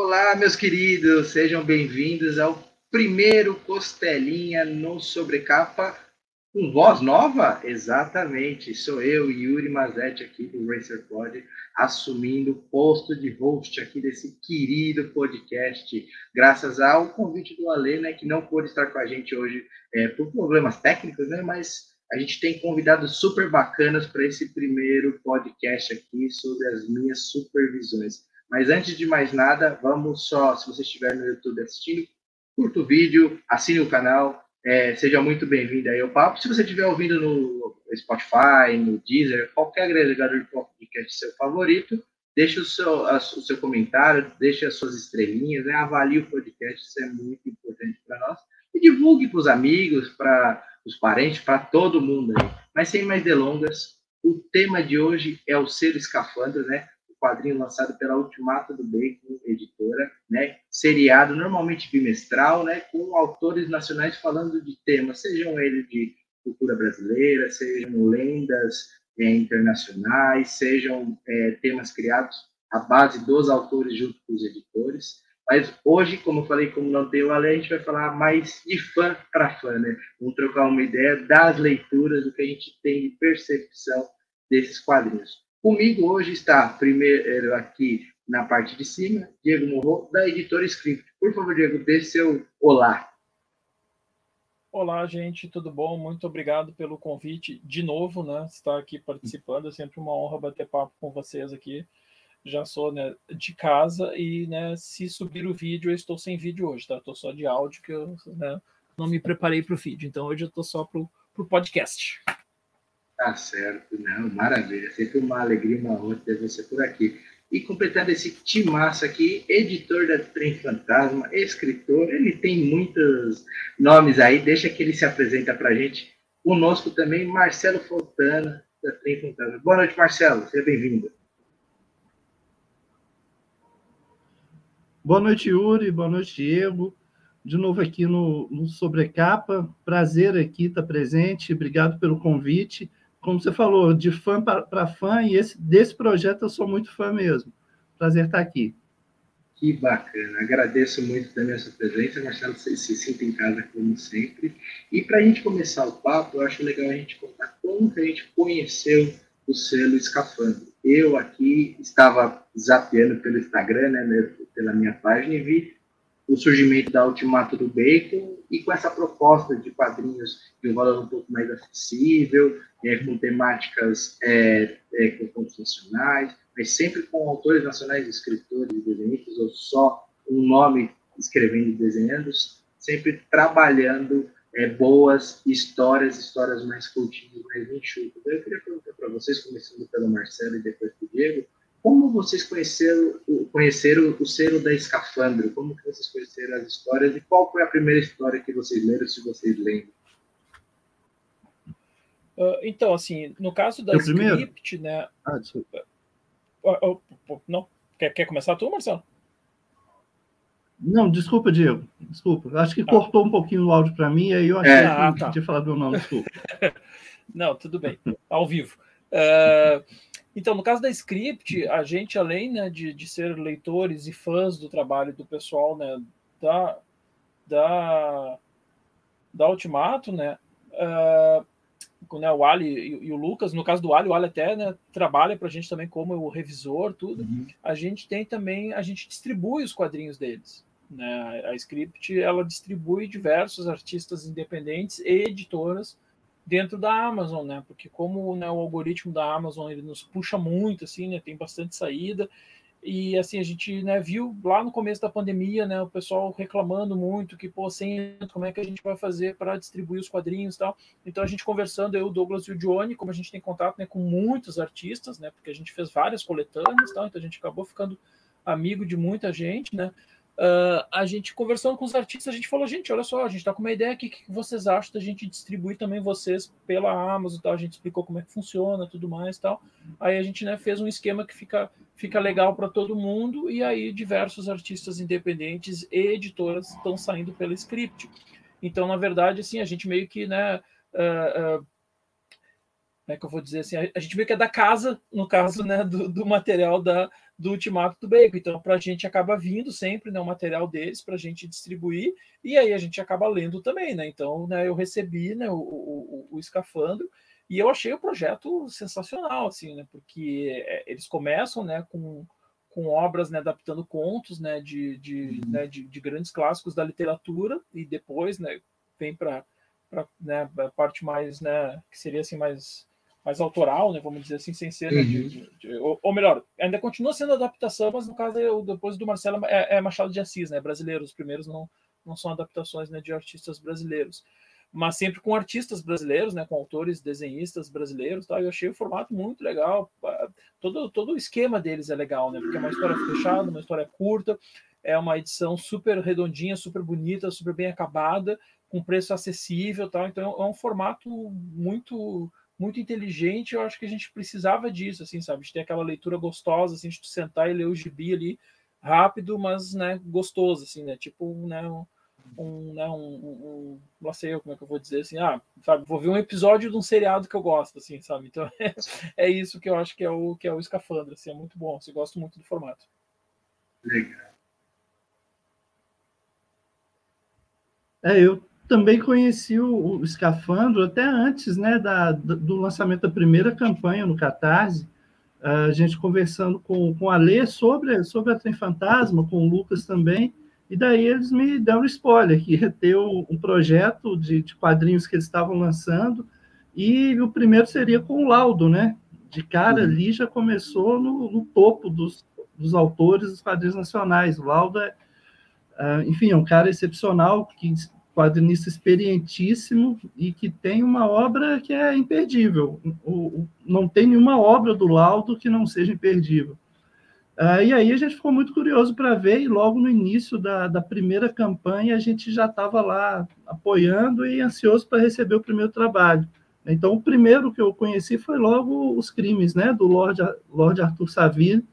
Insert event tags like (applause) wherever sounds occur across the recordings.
Olá, meus queridos, sejam bem-vindos ao primeiro Costelinha no Sobrecapa com voz nova? Exatamente, sou eu, Yuri Mazetti, aqui do Racer Pod, assumindo o posto de host aqui desse querido podcast, graças ao convite do Ale, né, que não pôde estar com a gente hoje é, por problemas técnicos, né, mas a gente tem convidados super bacanas para esse primeiro podcast aqui sobre as minhas supervisões. Mas antes de mais nada, vamos só, se você estiver no YouTube assistindo, curta o vídeo, assine o canal, é, seja muito bem-vindo aí ao papo. Se você estiver ouvindo no Spotify, no Deezer, qualquer agregador de podcast seu favorito, deixe o seu, a, o seu comentário, deixe as suas estrelinhas, né? avalie o podcast, isso é muito importante para nós. E divulgue para os amigos, para os parentes, para todo mundo aí. Mas sem mais delongas, o tema de hoje é o ser escafandro, né? Quadrinho lançado pela Ultimato do Bacon, editora, né? Seriado normalmente bimestral, né? Com autores nacionais falando de temas, sejam eles de cultura brasileira, sejam lendas é, internacionais, sejam é, temas criados à base dos autores junto com os editores. Mas hoje, como eu falei, como não tem o Ale, a gente vai falar mais de fã para fã, né? Vamos trocar uma ideia das leituras, do que a gente tem de percepção desses quadrinhos. Comigo hoje está, primeiro aqui na parte de cima, Diego Morro, da editora Script. Por favor, Diego, dê seu olá. Olá, gente, tudo bom? Muito obrigado pelo convite de novo, né? Estar aqui participando, é sempre uma honra bater papo com vocês aqui. Já sou né, de casa e, né, se subir o vídeo, eu estou sem vídeo hoje, tá? Estou só de áudio, que eu né, não me preparei para o vídeo. Então, hoje eu estou só para o podcast. Tá certo, não, maravilha. Sempre uma alegria, uma honra ter você por aqui. E completando esse timaço aqui, editor da Trem Fantasma, escritor, ele tem muitos nomes aí, deixa que ele se apresenta para a gente. Conosco também, Marcelo Fontana, da Trem Fantasma. Boa noite, Marcelo, seja bem-vindo. Boa noite, Yuri, boa noite, Diego. De novo aqui no, no Sobrecapa, prazer aqui estar presente, obrigado pelo convite como você falou, de fã para fã, e esse, desse projeto eu sou muito fã mesmo. Prazer estar aqui. Que bacana, agradeço muito também a sua presença, Marcelo, você se sinta em casa como sempre. E para a gente começar o papo, eu acho legal a gente contar como que a gente conheceu o selo Escafandro. Eu aqui estava zapeando pelo Instagram, né, pela minha página, e vi o surgimento da Ultimato do Bacon e com essa proposta de quadrinhos de um valor um pouco mais acessível, é, com temáticas é, é, com contos nacionais, mas sempre com autores nacionais, escritores desenhistas, ou só um nome escrevendo e desenhando, sempre trabalhando é, boas histórias, histórias mais curtinhas, mais enxutas. Então, eu queria perguntar para vocês, começando pelo Marcelo e depois pelo Diego, como vocês conheceram, conheceram o selo da Escafandro? Como que vocês conheceram as histórias e qual foi a primeira história que vocês leram, se vocês lembram? Uh, então, assim, no caso da script, né? Ah, desculpa. Uh, uh, não, quer, quer começar tu, Marcelo? Não, desculpa, Diego. Desculpa. Acho que ah. cortou um pouquinho o áudio para mim, aí eu achei é. que ah, tá. tinha falado meu nome, desculpa. (laughs) não, tudo bem. Ao vivo. Uh, então, no caso da Script, a gente, além né, de, de ser leitores e fãs do trabalho do pessoal né, da, da, da Ultimato, né, uh, né, o Ali e, e, o Lucas, no caso do Ali, o Ali até né, trabalha para a gente também como o revisor, tudo. Uhum. A gente tem também, a gente distribui os quadrinhos deles. Né? A Script, ela distribui diversos artistas independentes e editoras dentro da Amazon, né? Porque como né, o algoritmo da Amazon ele nos puxa muito, assim, né? Tem bastante saída e assim a gente né, viu lá no começo da pandemia, né? O pessoal reclamando muito que pô, sem como é que a gente vai fazer para distribuir os quadrinhos e tal. Então a gente conversando eu, o Douglas e o Johnny, como a gente tem contato né, com muitos artistas, né? Porque a gente fez várias coletâneas, tal, então a gente acabou ficando amigo de muita gente, né? Uh, a gente conversando com os artistas, a gente falou, gente, olha só, a gente está com uma ideia aqui, o que vocês acham da gente distribuir também vocês pela Amazon tal? A gente explicou como é que funciona, tudo mais tal. Aí a gente né, fez um esquema que fica, fica legal para todo mundo, e aí diversos artistas independentes e editoras estão saindo pela script. Então, na verdade, assim, a gente meio que, né, uh, uh, é que eu vou dizer assim, a, gente meio que é da casa, no caso, né, do, do material da, do Ultimato do Bacon. Então, para a gente acaba vindo sempre né, o material deles para a gente distribuir, e aí a gente acaba lendo também, né? Então, né, eu recebi né, o, o, o escafandro e eu achei o projeto sensacional, assim, né? Porque é, eles começam, né, com, com obras, né, adaptando contos, né, de, de, uhum. né, de, de grandes clássicos da literatura e depois, né, vem para né, a parte mais, né, que seria assim mais mais autoral, né, vamos dizer assim, sem ser, né, de, de, de, ou, ou, melhor, ainda continua sendo adaptação, mas no caso é, depois do Marcelo é, é, Machado de Assis, né, brasileiro, os primeiros não, não são adaptações né, de artistas brasileiros, mas sempre com artistas brasileiros, né, com autores, desenhistas brasileiros, tá? Eu achei o formato muito legal, todo todo o esquema deles é legal, né, porque é uma história fechada, uma história curta, é uma edição super redondinha, super bonita, super bem acabada, com preço acessível, tá? Então é um formato muito muito inteligente. Eu acho que a gente precisava disso, assim, sabe? De ter aquela leitura gostosa, assim, de sentar e ler o gibi ali rápido, mas, né, gostoso, assim, né? Tipo, né, um, um né, um, um, não sei eu como é que eu vou dizer assim, ah, sabe, vou ver um episódio de um seriado que eu gosto, assim, sabe? Então (laughs) é, é isso que eu acho que é o que é o escafandro, assim, é muito bom, assim, eu gosto muito do formato. Legal. É, eu também conheci o, o Escafandro até antes né, da, do lançamento da primeira campanha no Catarse, a gente conversando com, com a Lê sobre, sobre a Trem Fantasma, com o Lucas também, e daí eles me deram spoiler, que ia ter um projeto de, de quadrinhos que eles estavam lançando, e o primeiro seria com o Laudo, né? De cara uhum. ali já começou no, no topo dos, dos autores dos quadrinhos nacionais. O Laudo é, uh, enfim, é um cara excepcional, que quadrinista experientíssimo e que tem uma obra que é imperdível. O, não tem nenhuma obra do Laudo que não seja imperdível. Ah, e aí a gente ficou muito curioso para ver, e logo no início da, da primeira campanha a gente já estava lá apoiando e ansioso para receber o primeiro trabalho. Então, o primeiro que eu conheci foi logo Os Crimes, né, do Lord, Lord Arthur Saville,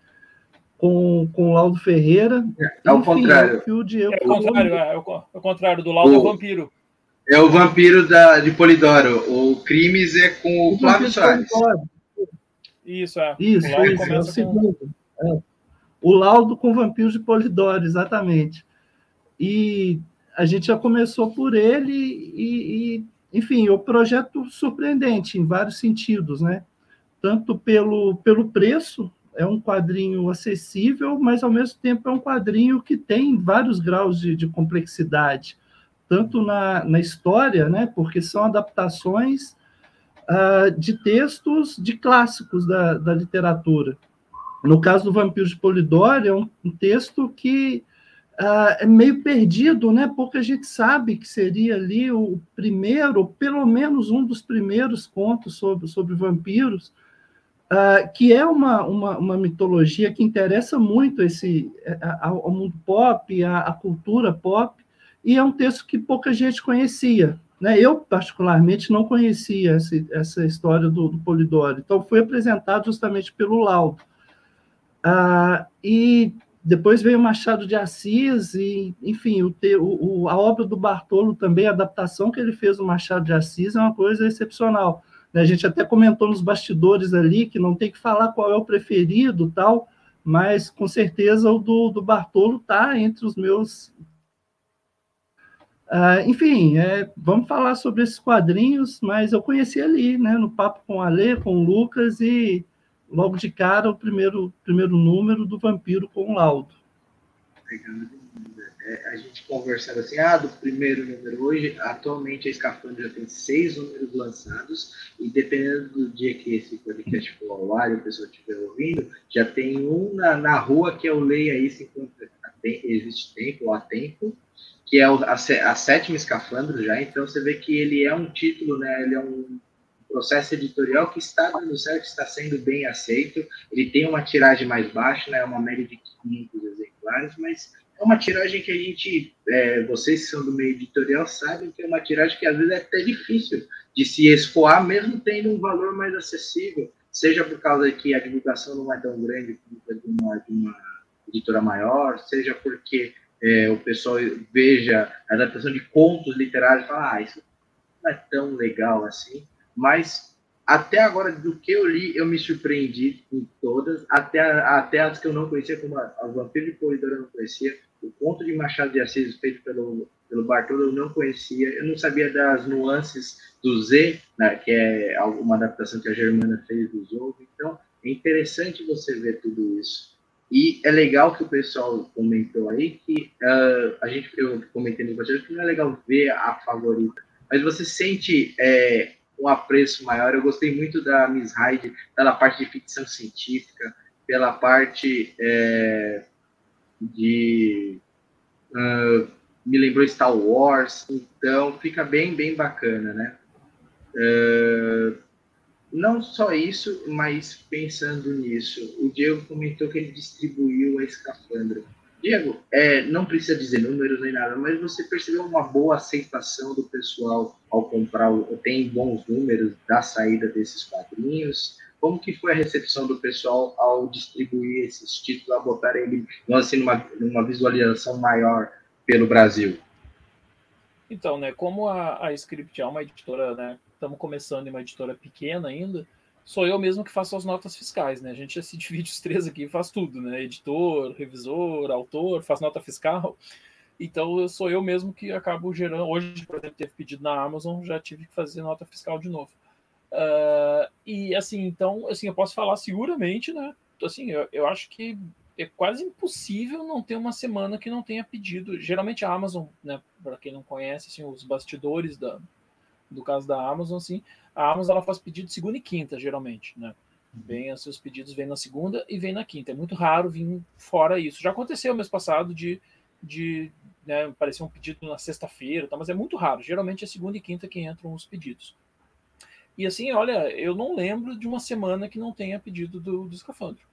com, com o Laudo Ferreira. É, o contrário. É o, Diego... é o contrário, é, o, é o contrário, do Laudo o, Vampiro. É o Vampiro da, de Polidoro. O Crimes é com o, o Flávio Soares. Isso, é. Isso, o isso é o segundo. É. O Laudo com Vampiros de Polidoro, exatamente. E a gente já começou por ele e, e enfim, o projeto surpreendente em vários sentidos, né? Tanto pelo, pelo preço, é um quadrinho acessível, mas ao mesmo tempo é um quadrinho que tem vários graus de, de complexidade, tanto na, na história, né, porque são adaptações uh, de textos de clássicos da, da literatura. No caso do Vampiro de Polidori, é um, um texto que uh, é meio perdido, né? Pouca gente sabe que seria ali o primeiro, pelo menos um dos primeiros contos sobre, sobre vampiros, Uh, que é uma, uma, uma, mitologia que interessa muito esse, ao mundo pop, à, cultura pop, e é um texto que pouca gente conhecia. Né? Eu, particularmente, não conhecia essa, essa história do, do Polidoro, então foi apresentado justamente pelo Laudo. Uh, e depois veio Machado de Assis, e, enfim, o, o, a obra do Bartolo também, a adaptação que ele fez do Machado de Assis é uma coisa excepcional. Né? A gente até comentou nos bastidores ali que não tem que falar qual é o preferido, tal, mas com certeza o do, do Bartolo está entre os meus. Uh, enfim, é, vamos falar sobre esses quadrinhos, mas eu conheci ali, né, no papo com a Lê, com o Lucas, e logo de cara o primeiro, primeiro número do Vampiro com o Laudo. Legal é, a gente conversando assim, ah, do primeiro número hoje, atualmente a Escafandro já tem seis números lançados, e dependendo do dia que esse podcast for ao ar e a pessoa estiver ouvindo, já tem um na, na rua que eu leio Isso Enquanto Existe Tempo, ou há Tempo, que é a, a sétima Escafandro já, então você vê que ele é um título, né, ele é um processo editorial que está dando certo, está sendo bem aceito, ele tem uma tiragem mais baixa, né, uma média de 500 exemplares, mas é uma tiragem que a gente, é, vocês que são do meio editorial, sabem que é uma tiragem que às vezes é até difícil de se escoar, mesmo tendo um valor mais acessível, seja por causa que a divulgação não é tão grande como de uma, de uma editora maior, seja porque é, o pessoal veja a adaptação de contos literários e fala, ah, isso não é tão legal assim, mas até agora, do que eu li, eu me surpreendi em todas, até, até as que eu não conhecia, como a, a Vampiro de Polidor eu não conhecia, o Conto de Machado de Assis, feito pelo, pelo Bartolo, eu não conhecia, eu não sabia das nuances do Z, né, que é uma adaptação que a Germana fez do Zorro, então é interessante você ver tudo isso. E é legal que o pessoal comentou aí que uh, a gente, eu comentei no podcast que não é legal ver a favorita, mas você sente é, um apreço maior. Eu gostei muito da Miss Hyde pela parte de ficção científica, pela parte é, de. Uh, me lembrou Star Wars, então fica bem, bem bacana, né? Uh, não só isso, mas pensando nisso, o Diego comentou que ele distribuiu a escafandra. Diego, é, não precisa dizer números nem nada, mas você percebeu uma boa aceitação do pessoal ao comprar, tem bons números da saída desses quadrinhos? Como que foi a recepção do pessoal ao distribuir esses títulos, a botar ele assim, numa, numa visualização maior pelo Brasil? Então, né, como a, a Script é uma editora, né, estamos começando em uma editora pequena ainda, sou eu mesmo que faço as notas fiscais, né? A gente já se (laughs) divide os três aqui faz tudo, né? Editor, revisor, autor, faz nota fiscal. Então sou eu mesmo que acabo gerando. Hoje, por exemplo, teve pedido na Amazon, já tive que fazer nota fiscal de novo. Uh, e assim, então, assim, eu posso falar seguramente, né? Assim, eu, eu acho que é quase impossível não ter uma semana que não tenha pedido. Geralmente a Amazon, né? Para quem não conhece, assim, os bastidores da, do caso da Amazon, assim, a Amazon ela faz pedido segunda e quinta, geralmente, né? Vem os seus pedidos, vem na segunda e vem na quinta. É muito raro vir fora isso. Já aconteceu mês passado de, de né, aparecer um pedido na sexta-feira, tá? mas é muito raro. Geralmente é segunda e quinta que entram os pedidos. E assim, olha, eu não lembro de uma semana que não tenha pedido do, do escafandro.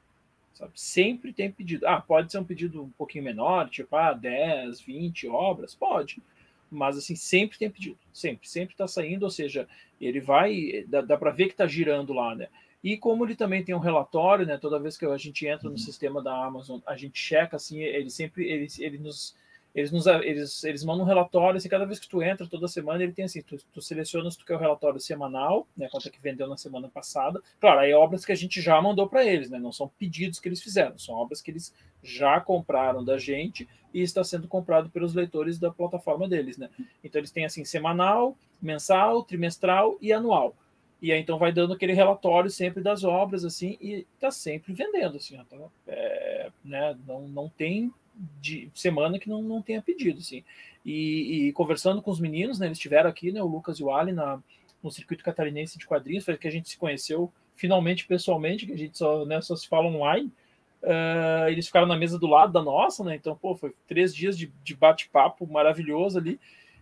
Sabe? Sempre tem pedido. Ah, pode ser um pedido um pouquinho menor, tipo, ah, 10, 20 obras? Pode mas assim, sempre tem pedido, sempre, sempre está saindo, ou seja, ele vai, dá, dá para ver que está girando lá, né? E como ele também tem um relatório, né? Toda vez que a gente entra no uhum. sistema da Amazon, a gente checa assim, ele sempre ele, ele nos eles, nos, eles, eles mandam um relatório, assim, cada vez que tu entra, toda semana, ele tem assim, tu, tu seleciona se tu quer o relatório semanal, né, quanto é que vendeu na semana passada. Claro, aí é obras que a gente já mandou para eles, né, não são pedidos que eles fizeram, são obras que eles já compraram da gente e está sendo comprado pelos leitores da plataforma deles, né. Então eles têm assim, semanal, mensal, trimestral e anual. E aí então vai dando aquele relatório sempre das obras, assim, e está sempre vendendo, assim, tá, é, né, não, não tem de semana que não, não tenha pedido, assim. E, e, conversando com os meninos, né, eles estiveram aqui, né, o Lucas e o Ali, na, no circuito catarinense de quadrinhos, foi que a gente se conheceu finalmente pessoalmente, que a gente só, né, só se fala online. Uh, eles ficaram na mesa do lado da nossa, né? Então, pô, foi três dias de, de bate-papo maravilhoso ali.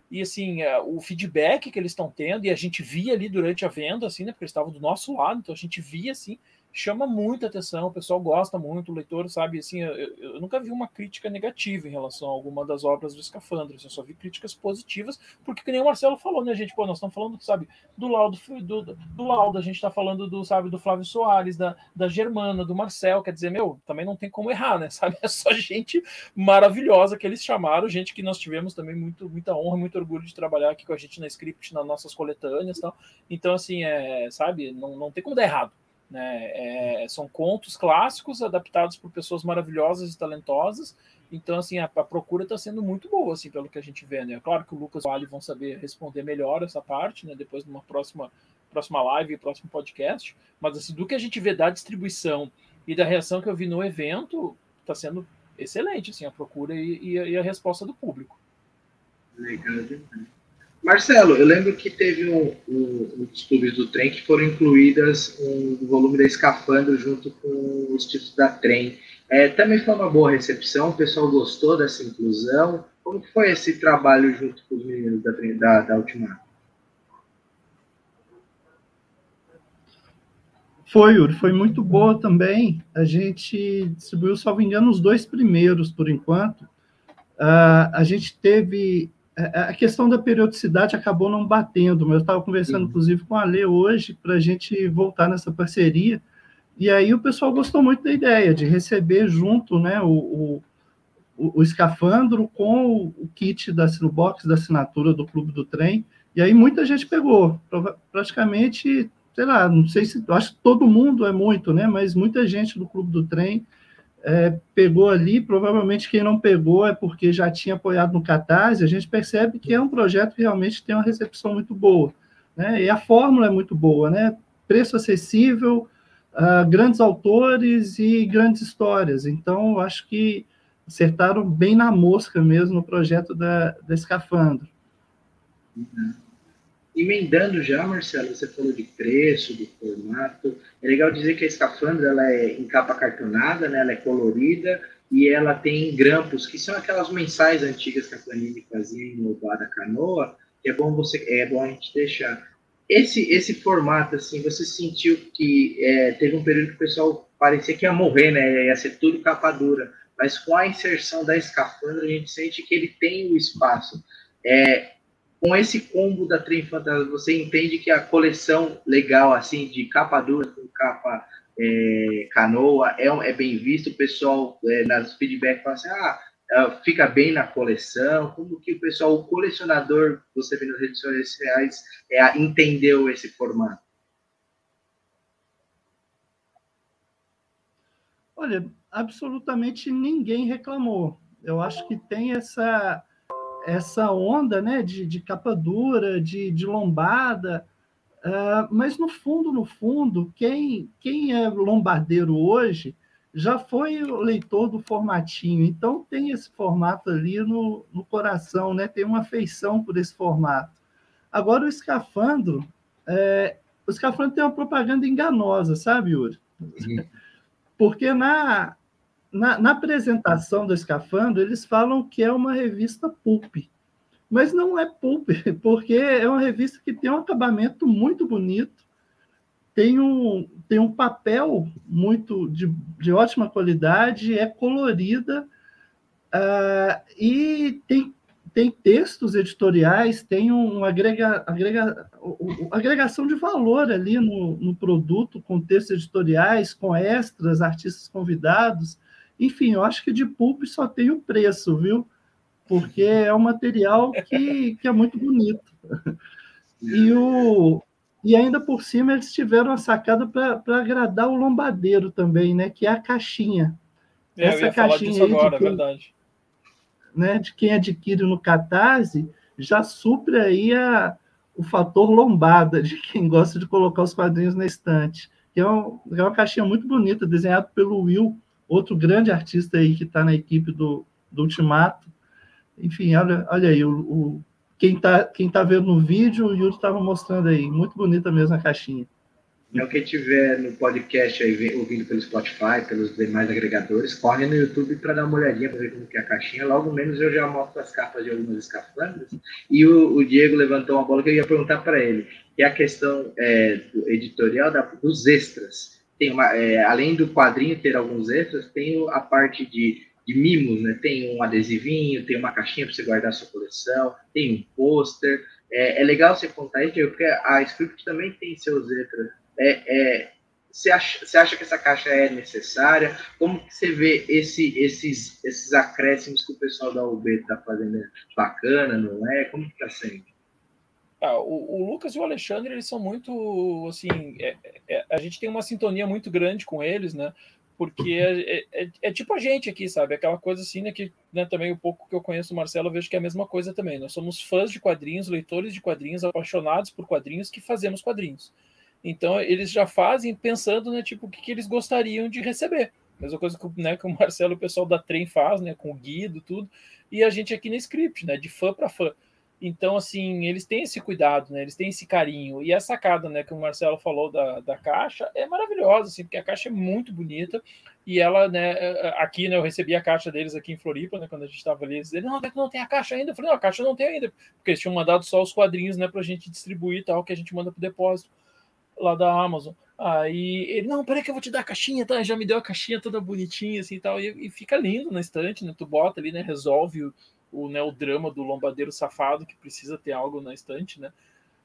E assim, uh, o feedback que eles estão tendo, e a gente via ali durante a venda, assim, né? Porque eles estavam do nosso lado, então a gente via assim chama muita atenção, o pessoal gosta muito, o leitor sabe, assim, eu, eu, nunca vi uma crítica negativa em relação a alguma das obras do Escafandro, assim, eu só vi críticas positivas, porque que nem o Marcelo falou, né, gente, pô, nós estamos falando, sabe, do Laudo, do, do Laudo, a gente está falando do, sabe, do Flávio Soares, da, da Germana, do Marcel, quer dizer, meu, também não tem como errar, né, (laughs) sabe, é só gente maravilhosa que eles chamaram, gente que nós tivemos também muito, muita honra, muito orgulho de trabalhar aqui com a gente na Script, nas nossas coletâneas e tal, então, assim, é, sabe, não, não tem como dar errado, né? É, são contos clássicos adaptados por pessoas maravilhosas e talentosas. Então, assim, a, a procura está sendo muito boa, assim, pelo que a gente vê, né? Claro que o Lucas e o Ali vão saber responder melhor essa parte, né? Depois de uma próxima, próxima live, próximo podcast. Mas, assim, do que a gente vê da distribuição e da reação que eu vi no evento, está sendo excelente, assim, a procura e, e, a, e a resposta do público. Legal demais. Marcelo, eu lembro que teve um, um, um clubes do trem que foram incluídas um volume da Escafandro junto com os títulos da trem. É, também foi uma boa recepção, o pessoal gostou dessa inclusão. Como foi esse trabalho junto com os meninos da, da, da Ultimato? Foi, Yuri, foi muito boa também. A gente distribuiu, salvo engano, os dois primeiros, por enquanto. Uh, a gente teve a questão da periodicidade acabou não batendo, mas eu estava conversando, Sim. inclusive, com a Lê hoje, para a gente voltar nessa parceria, e aí o pessoal gostou muito da ideia de receber junto né, o, o, o escafandro com o, kit da Sinubox, da assinatura do Clube do Trem, e aí muita gente pegou, praticamente sei lá, não sei se, acho que todo mundo é muito, né? Mas muita gente do Clube do Trem é, pegou ali, provavelmente quem não pegou é porque já tinha apoiado no Catarse, a gente percebe que é um projeto que realmente tem uma recepção muito boa, né? E a fórmula é muito boa, né? Preço acessível, uh, grandes autores e grandes histórias. Então, acho que acertaram bem na mosca mesmo no projeto da, da Escafandro. Uhum. Emendando já, Marcelo, você falou de preço, de formato. É legal dizer que a escafandra ela é em capa cartonada, né? ela é colorida e ela tem grampos, que são aquelas mensais antigas que a Panini fazia em Louvada Canoa, que é bom, você, é bom a gente deixar. Esse, esse formato, assim, você sentiu que é, teve um período que o pessoal parecia que ia morrer, né? Ia ser tudo capa dura. Mas com a inserção da escafandra, a gente sente que ele tem o espaço. É, com esse combo da Trem Fantasma, você entende que a coleção legal, assim, de capa dura com capa é, canoa, é, é bem visto, o pessoal é, nas feedback fala assim, ah, é, fica bem na coleção, como que o pessoal, o colecionador, você vê nas redes sociais, é, entendeu esse formato? Olha, absolutamente ninguém reclamou. Eu acho que tem essa essa onda né, de, de capa dura, de, de lombada, uh, mas no fundo, no fundo, quem, quem é lombardeiro hoje já foi o leitor do formatinho, então tem esse formato ali no, no coração, né, tem uma afeição por esse formato. Agora, o escafandro, é, o escafandro tem uma propaganda enganosa, sabe, Yuri? Uhum. Porque na, na, na, apresentação do Escafandro, eles falam que é uma revista pulp. Mas não é pulp, (laughs) porque é uma revista que tem um acabamento muito bonito, tem um, tem um papel muito de, de ótima qualidade, é colorida uh, e tem, tem textos editoriais, tem um agrega, agrega, agregação de valor ali no, no produto, com textos editoriais, com extras, artistas convidados. Enfim, eu acho que de pulp só tem o preço, viu? Porque é um material que, que é muito bonito. E, o, e ainda por cima eles tiveram a sacada para agradar o lombadeiro também, né? Que é a caixinha. É, Essa caixinha disso agora, quem, é verdade. Né, de quem adquire no Catarse já supre aí a, o fator lombada de quem gosta de colocar os quadrinhos na estante. Que é, um, é uma caixinha muito bonita, desenhada pelo Will outro grande artista aí que está na equipe do, do Ultimato. Enfim, olha, olha aí, o, o quem está quem tá vendo no vídeo, o Yuri estava mostrando aí. Muito bonita mesmo a caixinha. Então, quem tiver no podcast aí, ouvindo pelo Spotify, pelos demais agregadores, corre no YouTube para dar uma olhadinha para ver como que é a caixinha. Logo menos eu já mostro as capas de algumas escafandras. E o, o Diego levantou uma bola que eu ia perguntar para ele, que é a questão é, editorial da, dos extras tem uma, é, além do quadrinho ter alguns extras, tem a parte de, de mimos, né? Tem um adesivinho, tem uma caixinha para você guardar sua coleção, tem um pôster. É, é, legal você contar isso, porque a Script também tem seus extras. É, é, você, acha, você acha que essa caixa é necessária? Como que você vê esse, esses, esses acréscimos que o pessoal da UB está fazendo? Bacana, não é? Como que está sendo? Ah, o, o, Lucas e o Alexandre, eles são muito, assim, é, é, a gente tem uma sintonia muito grande com eles, né? Porque é, é, é, é tipo a gente aqui, sabe? Aquela coisa assim, né? Que né, também o pouco que eu conheço o Marcelo, eu vejo que é a mesma coisa também. Nós somos fãs de quadrinhos, leitores de quadrinhos, apaixonados por quadrinhos, que fazemos quadrinhos. Então, eles já fazem pensando, né? Tipo, o que, que eles gostariam de receber. Mesma coisa que, né, que o Marcelo, o pessoal da Trem faz, né? Com o Guido, tudo. E a gente aqui na Script, né? De fã para fã. Então, assim, eles têm esse cuidado, né? Eles têm esse carinho. E a sacada, né, que o Marcelo falou da, da caixa é maravilhosa, assim, porque a caixa é muito bonita. E ela, né, aqui, né, eu recebi a caixa deles aqui em Floripa, né, quando a gente estava ali. Eles disseram, não, não tem a caixa ainda. Eu falei, não, a caixa não tem ainda. Porque eles tinham mandado só os quadrinhos, né, pra gente distribuir e tal, que a gente manda pro depósito lá da Amazon. Aí ele, não, peraí que eu vou te dar a caixinha, tá? Já me deu a caixinha toda bonitinha, assim e tal. E, e fica lindo na estante, né? Tu bota ali, né? Resolve o o, né, o drama do lombadeiro safado que precisa ter algo na estante, né?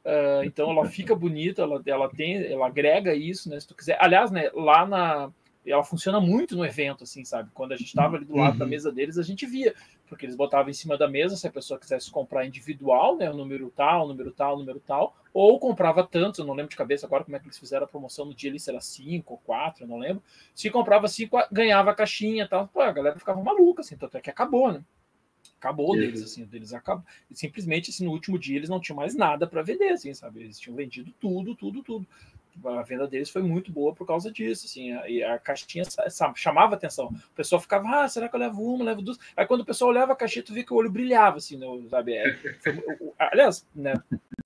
Uh, então ela fica bonita, ela, ela tem, ela agrega isso, né? Se tu quiser. Aliás, né, lá na ela funciona muito no evento, assim, sabe? Quando a gente estava ali do lado uhum. da mesa deles, a gente via, porque eles botavam em cima da mesa se a pessoa quisesse comprar individual, né? O número tal, número tal, número tal, ou comprava tantos, eu não lembro de cabeça agora como é que eles fizeram a promoção no dia ali, se era cinco ou quatro, eu não lembro. Se comprava cinco, ganhava a caixinha e tal. Pô, a galera ficava maluca, assim, tanto é que acabou, né? Acabou deles, assim, deles acabou. Simplesmente, assim, no último dia eles não tinham mais nada para vender, assim, sabe? Eles tinham vendido tudo, tudo, tudo. A venda deles foi muito boa por causa disso, assim, e a caixinha chamava atenção. O pessoal ficava, ah, será que eu levo uma, levo duas? Aí quando o pessoal olhava a caixinha, tu via que o olho brilhava, assim, né, sabe? É, foi, aliás, né,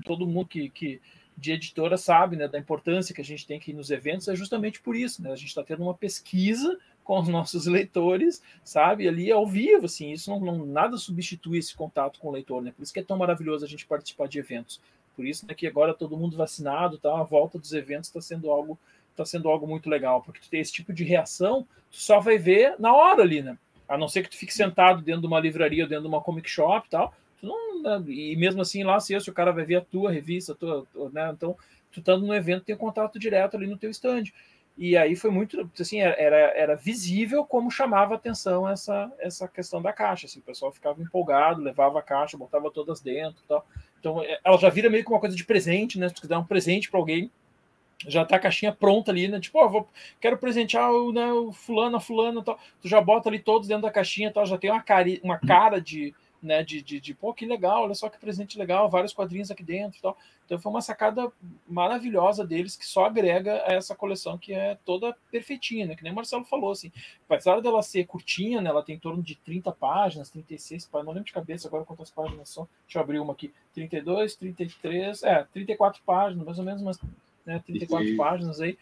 todo mundo que, que de editora sabe, né, da importância que a gente tem aqui nos eventos, é justamente por isso, né? A gente está tendo uma pesquisa com os nossos leitores, sabe? Ali ao vivo, assim, isso não, não, nada substitui esse contato com o leitor, né? Por isso que é tão maravilhoso a gente participar de eventos. Por isso né, que agora todo mundo vacinado, tá? A volta dos eventos está sendo algo está sendo algo muito legal, porque tu tem esse tipo de reação, tu só vai ver na hora ali, né? A não ser que tu fique sentado dentro de uma livraria, dentro de uma comic shop e tal, não, né? e mesmo assim lá, se o cara vai ver a tua revista, a tua, né? Então, tu estando no evento, tem contato direto ali no teu stand. E aí foi muito, assim, era, era visível como chamava atenção essa, essa questão da caixa. Assim, o pessoal ficava empolgado, levava a caixa, botava todas dentro tal. Então, é, ela já vira meio que uma coisa de presente, né? Se tu quiser um presente para alguém, já tá a caixinha pronta ali, né? Tipo, ó, vou, quero presentear o, né, o fulano, a fulana, tal. Tu já bota ali todos dentro da caixinha, tal, já tem uma, cari uma cara de, né, de, de, de, pô, que legal, olha só que presente legal, vários quadrinhos aqui dentro e tal. Então foi uma sacada maravilhosa deles que só agrega a essa coleção que é toda perfeitinha, né? Que nem o Marcelo falou, assim, apesar dela ser curtinha, né, ela tem em torno de 30 páginas, 36 páginas, não lembro de cabeça agora quantas páginas são, deixa eu abrir uma aqui, 32, 33, é, 34 páginas, mais ou menos umas né, 34 e... páginas aí.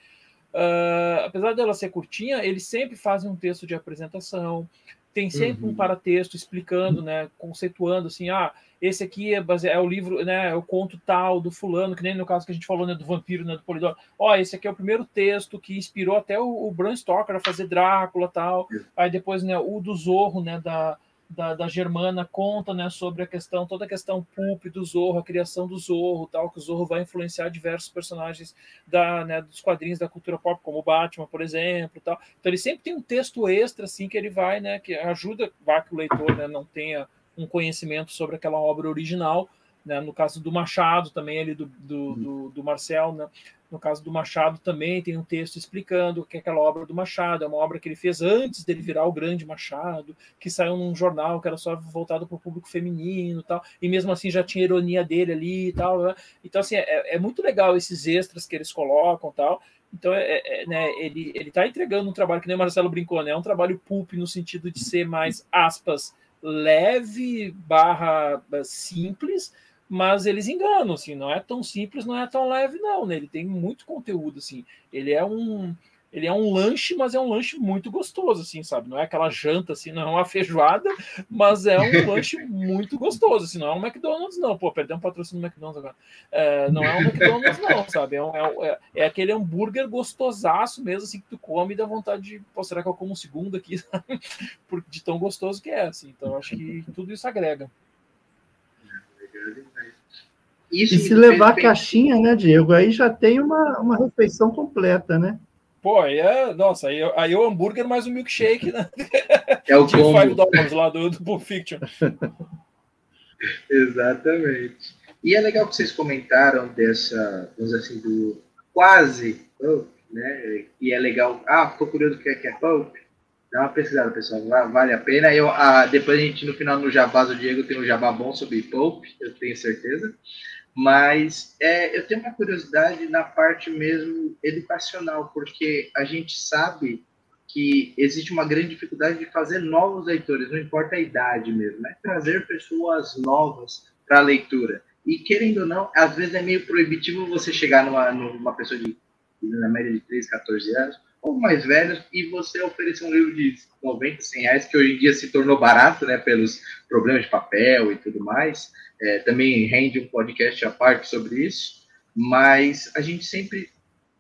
Uh, apesar dela ser curtinha, eles sempre fazem um texto de apresentação, tem sempre uhum. um paratexto explicando, né, conceituando assim, ah, esse aqui é, base... é o livro, né, é o conto tal do fulano, que nem no caso que a gente falou, né, do vampiro, né, do Polidoro. Ó, esse aqui é o primeiro texto que inspirou até o, o Bram Stoker a fazer Drácula, tal. Aí depois, né, o do Zorro, né, da da, da, Germana conta né, sobre a questão, toda a questão pulp do Zorro, a criação do Zorro, tal, que o Zorro vai influenciar diversos personagens da, né, dos quadrinhos da cultura pop, como o Batman, por exemplo, tal. Então ele sempre tem um texto extra assim que ele vai, né, que ajuda, vai que o leitor né, não tenha um conhecimento sobre aquela obra original, né, no caso do Machado também ali do, do, do, do Marcel, né, no caso do Machado também tem um texto explicando que aquela obra do Machado é uma obra que ele fez antes dele virar o grande Machado, que saiu num jornal que era só voltado para o público feminino, tal, e mesmo assim já tinha ironia dele ali e tal. Né? Então assim é, é, muito legal esses extras que eles colocam, tal. Então é, é né, ele ele está entregando um trabalho que nem o Marcelo brincou, né? É um trabalho pulp no sentido de ser mais aspas leve barra simples mas eles enganam, assim, não é tão simples, não é tão leve, não, né? Ele tem muito conteúdo, assim. Ele é um ele é um lanche, mas é um lanche muito gostoso, assim, sabe? Não é aquela janta, assim, não é uma (laughs) feijoada, mas é um lanche muito gostoso, assim, não é um McDonald's, não. Pô, perdeu um patrocínio do McDonald's agora. É, não é um McDonald's, não, sabe? É, um, é, é, aquele hambúrguer gostosaço mesmo, assim, que tu come e dá vontade de, pô, será que eu como um segundo aqui, (laughs) sabe? de tão gostoso que é, assim. Então, acho que tudo isso agrega. Isso e se levar a caixinha, né, Diego? Aí já tem uma, uma refeição completa, né? Pô, aí é. Nossa, aí, aí é o hambúrguer mais o milkshake, né? É o (laughs) tipo combo. 5 dólares lá do, do Pulp Fiction. (laughs) Exatamente. E é legal que vocês comentaram dessa, vamos assim, do quase pulp, né? E é legal. Ah, ficou curioso o que é, que é pulp? Dá uma pesquisada, pessoal. Vale a pena. Eu, ah, depois a gente, no final, no jabá do Diego, tem um jabá bom sobre Pulp, eu tenho certeza. Mas é, eu tenho uma curiosidade na parte mesmo educacional, porque a gente sabe que existe uma grande dificuldade de fazer novos leitores, não importa a idade mesmo, né? Trazer pessoas novas para a leitura. E querendo ou não, às vezes é meio proibitivo você chegar numa, numa pessoa de na média de 13, 14 anos, ou mais velhos, e você oferecer um livro de 90, 100 reais, que hoje em dia se tornou barato, né, pelos problemas de papel e tudo mais. É, também rende um podcast à parte sobre isso, mas a gente sempre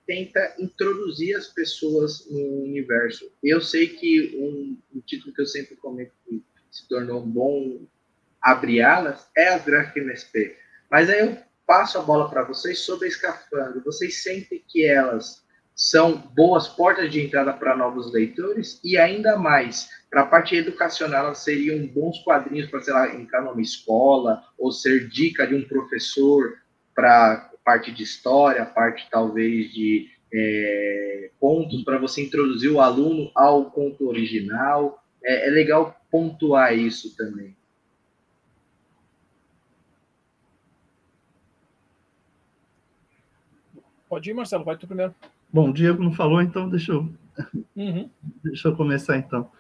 tenta introduzir as pessoas no universo. Eu sei que um, um título que eu sempre comento que se tornou bom abrir alas é as Graphic MSP. Mas aí eu passo a bola para vocês sobre a escafandro. Vocês sentem que elas são boas portas de entrada para novos leitores e ainda mais para a parte educacional elas seriam bons quadrinhos para sei lá entrar numa escola ou ser dica de um professor para parte de história, parte talvez de é, pontos para você introduzir o aluno ao conto original. É, é legal pontuar isso também. Pode ir, Marcelo, vai tu primeiro. Bom, o Diego não falou, então deixa eu, uhum. deixa eu começar então.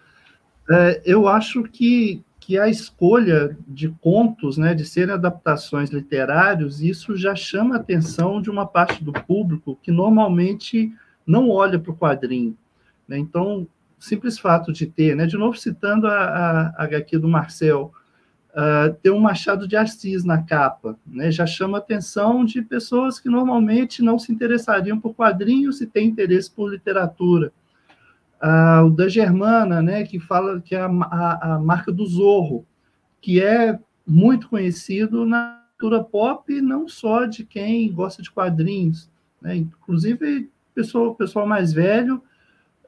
É, eu acho que, que a escolha de contos, né, de serem adaptações literários, isso já chama a atenção de uma parte do público que normalmente não olha para o quadrinho. Né? Então, simples fato de ter, né, de novo citando a, a, a HQ do Marcel, uh, ter um Machado de Assis na capa, né, já chama a atenção de pessoas que normalmente não se interessariam por quadrinhos e têm interesse por literatura. Uh, o da Germana, né, que fala que é a, a, a, marca do Zorro, que é muito conhecido na cultura pop, não só de quem gosta de quadrinhos, né, inclusive pessoal, pessoal mais velho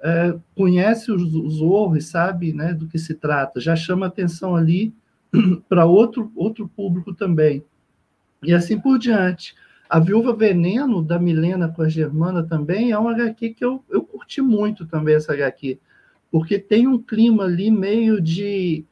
é, conhece o Zorro e sabe né, do que se trata, já chama atenção ali (clears throat) para outro, outro público também. E assim por diante. A Viúva Veneno, da Milena com a Germana também, é uma HQ que eu, eu curti muito também, essa HQ, porque tem um clima ali meio de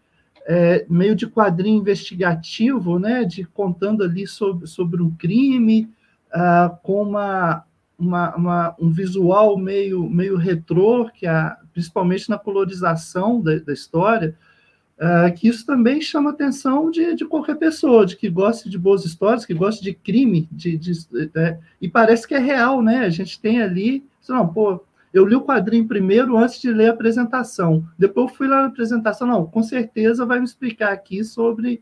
é, meio de quadrinho investigativo, né, de contando ali sobre, sobre um crime, ah, com uma, uma, uma, um visual meio, meio retrô, que é, principalmente na colorização da, da história, Uh, que isso também chama a atenção de, de, qualquer pessoa, de que goste de boas histórias, que goste de crime, de, de, é, e parece que é real, né? A gente tem ali, não, pô, eu li o quadrinho primeiro antes de ler a apresentação, depois eu fui lá na apresentação, não, com certeza vai me explicar aqui sobre,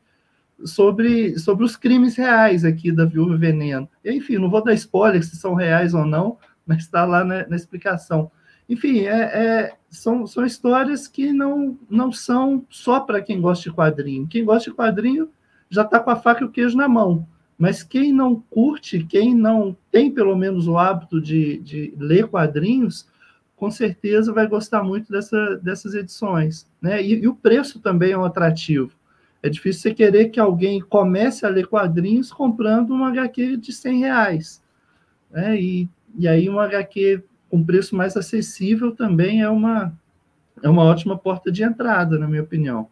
sobre, sobre os crimes reais aqui da Viúva Veneno. Enfim, não vou dar spoiler se são reais ou não, mas está lá na, na explicação. Enfim, é, é, são, são histórias que não, não são só para quem gosta de quadrinho. Quem gosta de quadrinho já está com a faca e o queijo na mão. Mas quem não curte, quem não tem pelo menos o hábito de, de ler quadrinhos, com certeza vai gostar muito dessa, dessas edições. Né? E, e, o preço também é um atrativo. É difícil você querer que alguém comece a ler quadrinhos comprando uma HQ de 100 reais. Né? E, e aí uma HQ com preço mais acessível também é uma, é uma ótima porta de entrada, na minha opinião.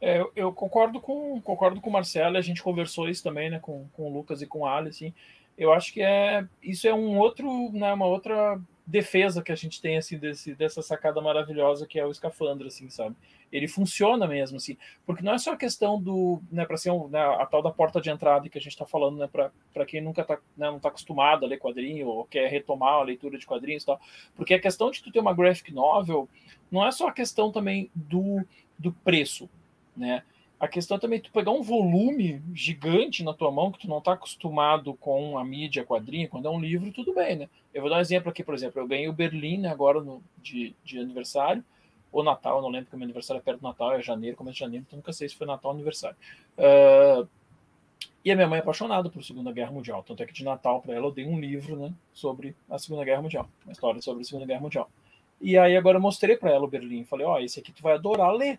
É, eu, eu, concordo com concordo com o Marcelo, a gente conversou isso também, né, com, com o Lucas e com o Ali, assim, eu acho que é isso é um outro, né, uma outra defesa que a gente tem assim desse, dessa sacada maravilhosa que é o escafandro, assim, sabe? Ele funciona mesmo, assim, porque não é só a questão do, né, para ser um, né, a tal da porta de entrada que a gente está falando, né, para quem nunca tá, né, não está acostumado a ler quadrinho ou quer retomar a leitura de quadrinhos e tal, porque a questão de tu ter uma graphic novel não é só a questão também do, do preço, né? A questão é também tu pegar um volume gigante na tua mão que tu não está acostumado com a mídia quadrinha, quando é um livro, tudo bem, né? Eu vou dar um exemplo aqui, por exemplo, eu ganhei o Berlim né, agora no, de, de aniversário, ou Natal, eu não lembro, porque meu aniversário é perto do Natal, é janeiro, começo de janeiro, então nunca sei se foi Natal ou aniversário. Uh, e a minha mãe é apaixonada por Segunda Guerra Mundial, tanto é que de Natal para ela eu dei um livro né, sobre a Segunda Guerra Mundial, uma história sobre a Segunda Guerra Mundial. E aí agora eu mostrei para ela o Berlim, falei, ó, oh, esse aqui tu vai adorar ler,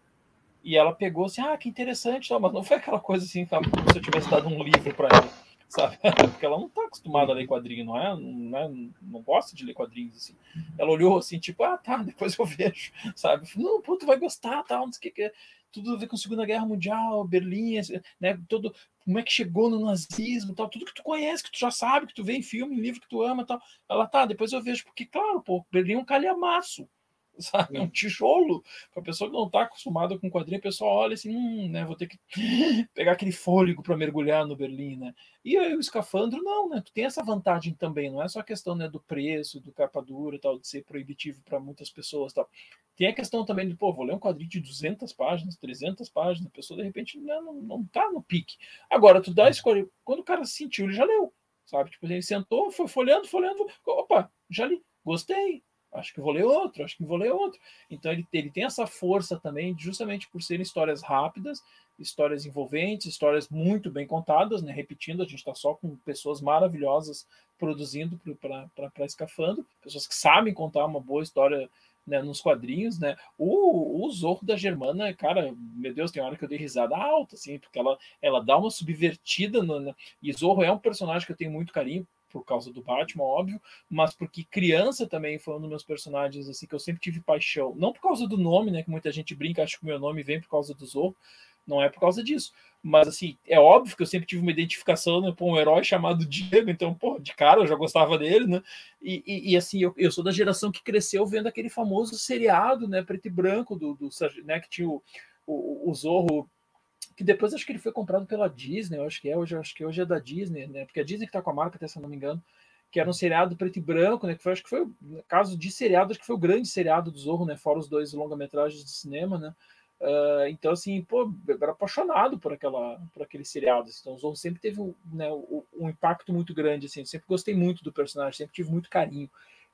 e ela pegou assim, ah, que interessante, mas não foi aquela coisa assim, como se eu tivesse dado um livro para ela, sabe? (laughs) Porque ela não está acostumada a ler quadrinho, não é? Não, é? não gosta de ler quadrinhos, assim. Ela olhou assim, tipo, ah, tá, depois eu vejo, (laughs) sabe? Não, pô, tu vai gostar, tal, não sei o que, que é. Tudo a ver com a Segunda Guerra Mundial, Berlim, né? Todo, como é que chegou no nazismo, tal, tudo que tu conhece, que tu já sabe, que tu vê em filme, em livro que tu ama, tal. Ela tá, depois eu vejo, porque claro, pô, Berlim é um calhamaço (laughs) sabe? É um tijolo. Para a pessoa que não está acostumada com quadrinho, a pessoa olha assim, hum, né? Vou ter que (laughs) pegar aquele fôlego para mergulhar no Berlim, né? E aí, o escafandro, não, né? Tu tem essa vantagem também, não é só a questão né, do preço, do capa dura, tal, de ser proibitivo para muitas pessoas, tal. Tem a questão também de, pô, vou ler um quadrinho de 200 páginas, 300 páginas, a pessoa de repente né, não, não tá no pique. Agora, tu dá a escolha, quando o cara sentiu, ele já leu, sabe? Tipo, ele sentou, foi folhando, folhando, opa, já li, gostei, acho que vou ler outro, acho que vou ler outro. Então ele, ele tem essa força também, justamente por serem histórias rápidas, histórias envolventes, histórias muito bem contadas, né? Repetindo, a gente está só com pessoas maravilhosas produzindo para escafando, pessoas que sabem contar uma boa história né, nos quadrinhos, né? O, o Zorro da Germana, cara, meu Deus, tem hora que eu dei risada alta, assim, porque ela, ela dá uma subvertida. No, né? E Zorro é um personagem que eu tenho muito carinho, por causa do Batman, óbvio, mas porque criança também foi um dos meus personagens assim que eu sempre tive paixão. Não por causa do nome, né, que muita gente brinca, acho que o meu nome vem por causa do Zorro, não é por causa disso. Mas assim, é óbvio que eu sempre tive uma identificação né, por um herói chamado Diego, então, pô, de cara eu já gostava dele, né? E, e, e assim, eu, eu, sou da geração que cresceu vendo aquele famoso seriado, né, preto e branco do, do né, que tinha o, o, o Zorro que depois acho que ele foi comprado pela Disney, eu acho que é hoje, acho que hoje é da Disney, né? Porque a Disney que tá com a marca, até se eu não me engano, que era um seriado preto e branco, né? Que foi, acho que foi, no caso de seriado, acho que foi o grande seriado do Zorro, né? Fora os dois longa-metragens de cinema, né? Uh, então, assim, pô, eu era apaixonado por, aquela, por aquele seriado. Assim. Então, o Zorro sempre teve né, um, impacto muito grande, assim. sempre gostei muito do personagem, sempre tive muito carinho.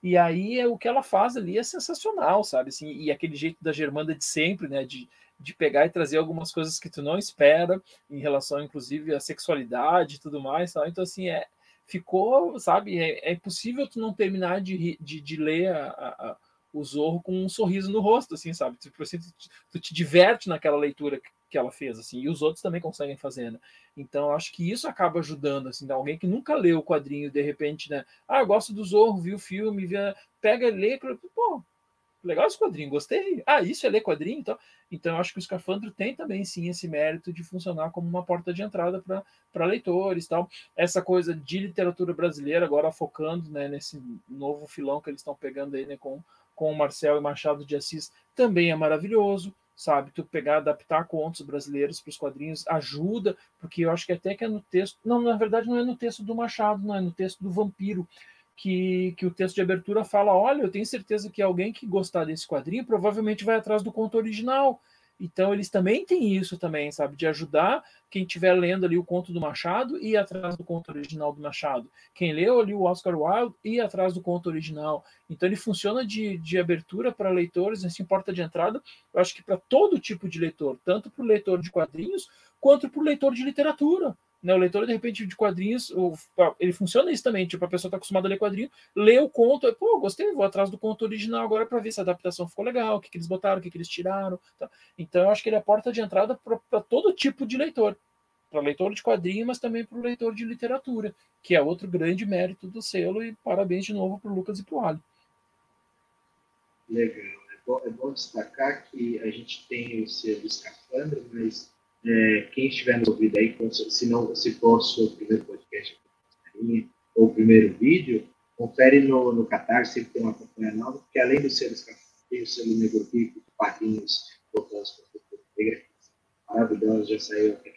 E aí, é, o que ela faz ali é sensacional, sabe? Assim, e aquele jeito da Germanda de sempre, né? De, de pegar e trazer algumas coisas que tu não espera em relação, inclusive, à sexualidade e tudo mais, sabe? Então, assim, é, ficou, sabe, é, é impossível tu não terminar de, de, de ler a, a, o Zorro com um sorriso no rosto, assim, sabe? Tipo assim, tu, tu te diverte naquela leitura que ela fez, assim, e os outros também conseguem fazer, né? Então, acho que isso acaba ajudando, assim, alguém que nunca leu o quadrinho, de repente, né? Ah, gosto do Zorro, viu o filme, via... pega, lê, pô, legal esse quadrinho, gostei. Ah, isso é ler quadrinho? Então, então eu acho que o Escafandro tem também, sim, esse mérito de funcionar como uma porta de entrada para leitores tal. Essa coisa de literatura brasileira, agora focando né, nesse novo filão que eles estão pegando aí né, com, com o Marcel e Machado de Assis, também é maravilhoso. Sabe, tu pegar, adaptar contos brasileiros para os quadrinhos ajuda, porque eu acho que até que é no texto. Não, na verdade, não é no texto do Machado, não é no texto do Vampiro que, que o texto de abertura fala: olha, eu tenho certeza que alguém que gostar desse quadrinho provavelmente vai atrás do conto original. Então eles também têm isso também, sabe, de ajudar quem estiver lendo ali o conto do Machado e atrás do conto original do Machado. Quem leu ali o Oscar Wilde e atrás do conto original. Então ele funciona de, de abertura para leitores, assim, porta de entrada, eu acho que para todo tipo de leitor, tanto para o leitor de quadrinhos quanto para o leitor de literatura. Né, o leitor, de repente, de quadrinhos, ele funciona isso também. Tipo, a pessoa está acostumada a ler quadrinho, lê o conto, pô, gostei, vou atrás do conto original agora para ver se a adaptação ficou legal, o que, que eles botaram, o que, que eles tiraram. Tá? Então, eu acho que ele é a porta de entrada para todo tipo de leitor. Para leitor de quadrinho, mas também para o leitor de literatura, que é outro grande mérito do selo. E parabéns de novo para o Lucas e para Ali. Legal. É bom, é bom destacar que a gente tem o selo escafandro, mas é, quem estiver no ouvido aí, se não se for o seu primeiro podcast ou o primeiro vídeo, confere no, no Catarse, sempre tem uma campanha nova, porque além do selo tem o selo Negro Rico, quadrinhos voltados para a cultura negra, maravilhosos, já saiu aqui.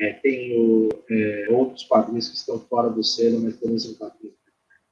É, tem o, é, outros quadrinhos que estão fora do selo, mas também são quadrinhos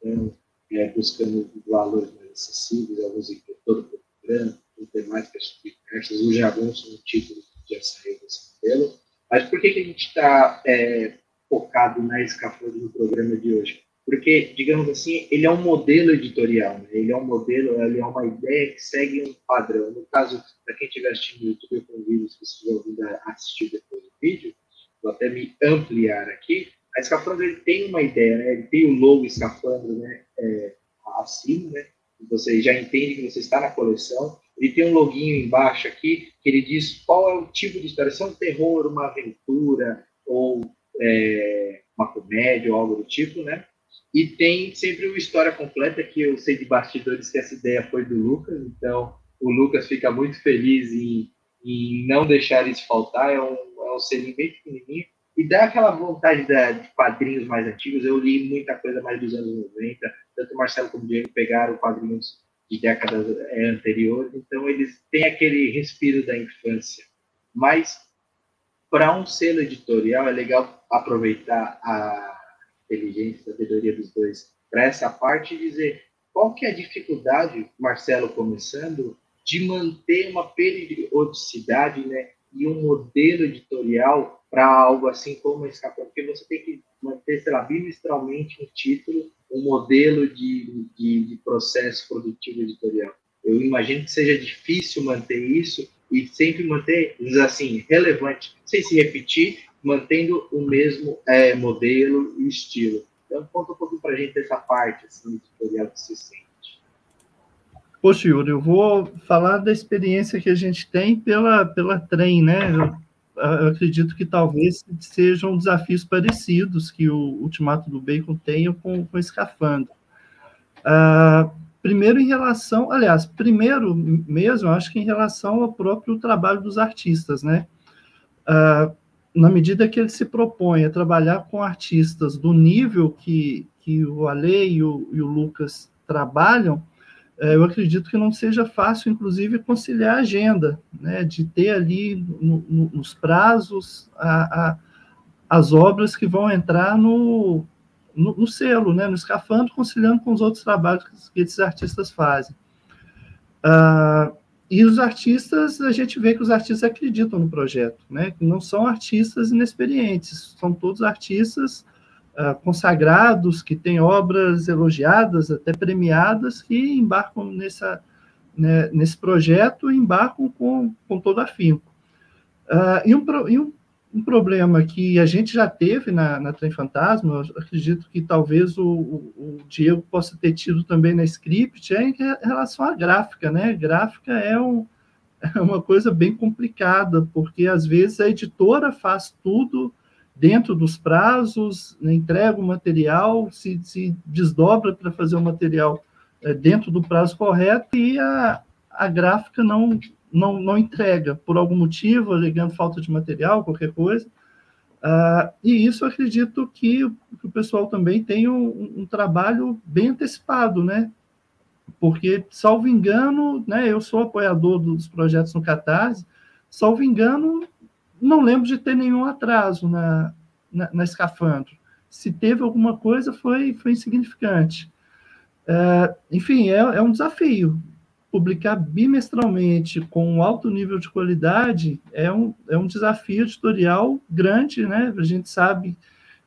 então, é, buscando valores mais acessíveis, alguns em todo o programa, com temáticas diversas, o Jagunço no título já saiu desse modelo. Mas por que, que a gente está é, focado na escafandra no programa de hoje? Porque, digamos assim, ele é um modelo editorial, né? ele é um modelo, ele é uma ideia que segue um padrão. No caso, para quem estiver assistindo no YouTube, eu convido, se você estiver ouvindo, a assistir depois do vídeo, vou até me ampliar aqui. A escafandra ele tem uma ideia, né? ele tem o logo escafandra né? É, acima, né? você já entende que você está na coleção, ele tem um loginho embaixo aqui que ele diz qual é o tipo de história, se é um terror, uma aventura ou é, uma comédia ou algo do tipo, né? E tem sempre uma história completa que eu sei de bastidores que essa ideia foi do Lucas, então o Lucas fica muito feliz em, em não deixar isso faltar, é um, é um selinho bem pequenininho e dá aquela vontade da, de quadrinhos mais antigos. Eu li muita coisa mais dos anos 90, tanto o Marcelo como o Diego pegaram quadrinhos de décadas é, anteriores, então eles têm aquele respiro da infância. Mas, para um selo editorial, é legal aproveitar a inteligência, a sabedoria dos dois para essa parte e dizer qual que é a dificuldade, Marcelo começando, de manter uma periodicidade né, e um modelo editorial para algo assim como escapar, porque você tem que manter, sei lá, bimestralmente um título um modelo de, de, de processo produtivo editorial. Eu imagino que seja difícil manter isso e sempre manter, assim, relevante, sem se repetir, mantendo o mesmo é, modelo e estilo. Então, conta um pouquinho para a gente dessa parte assim, editorial que você sente. Poxa, Yuri, eu vou falar da experiência que a gente tem pela, pela trem, né? Eu, eu acredito que talvez sejam desafios parecidos que o Ultimato do Bacon tenha com, com Escafandro. Uh, primeiro, em relação, aliás, primeiro mesmo, acho que em relação ao próprio trabalho dos artistas, né? Uh, na medida que ele se propõe a trabalhar com artistas do nível que, que o Ale e o, e o Lucas trabalham, eu acredito que não seja fácil, inclusive, conciliar a agenda, né, de ter ali no, no, nos prazos a, a, as obras que vão entrar no, no, selo, né, no escafandro, conciliando com os outros trabalhos que esses artistas fazem. Ah, e os artistas, a gente vê que os artistas acreditam no projeto, né, que não são artistas inexperientes, são todos artistas uh, consagrados, que têm obras elogiadas, até premiadas, que embarcam nessa, né, nesse projeto e embarcam com, com todo afinco. Uh, e, um, e um, um, problema que a gente já teve na, na Trem Fantasma, acredito que talvez o, o, Diego possa ter tido também na script, é em relação à gráfica, né? Gráfica é, um, (laughs) é uma coisa bem complicada, porque às vezes a editora faz tudo dentro dos prazos, né, entrega o material, se, se desdobra para fazer o material é, dentro do prazo correto e a, a gráfica não, não, não entrega, por algum motivo, alegando falta de material, qualquer coisa. Uh, e isso acredito que, que, o pessoal também tem um, um, trabalho bem antecipado, né? Porque, salvo engano, né, eu sou apoiador dos projetos no Catarse, salvo engano, não lembro de ter nenhum atraso na, na, na escafandro. Se teve alguma coisa, foi, foi insignificante. É, enfim, é, é um desafio. Publicar bimestralmente com um alto nível de qualidade é um, é um desafio editorial grande, né? A gente sabe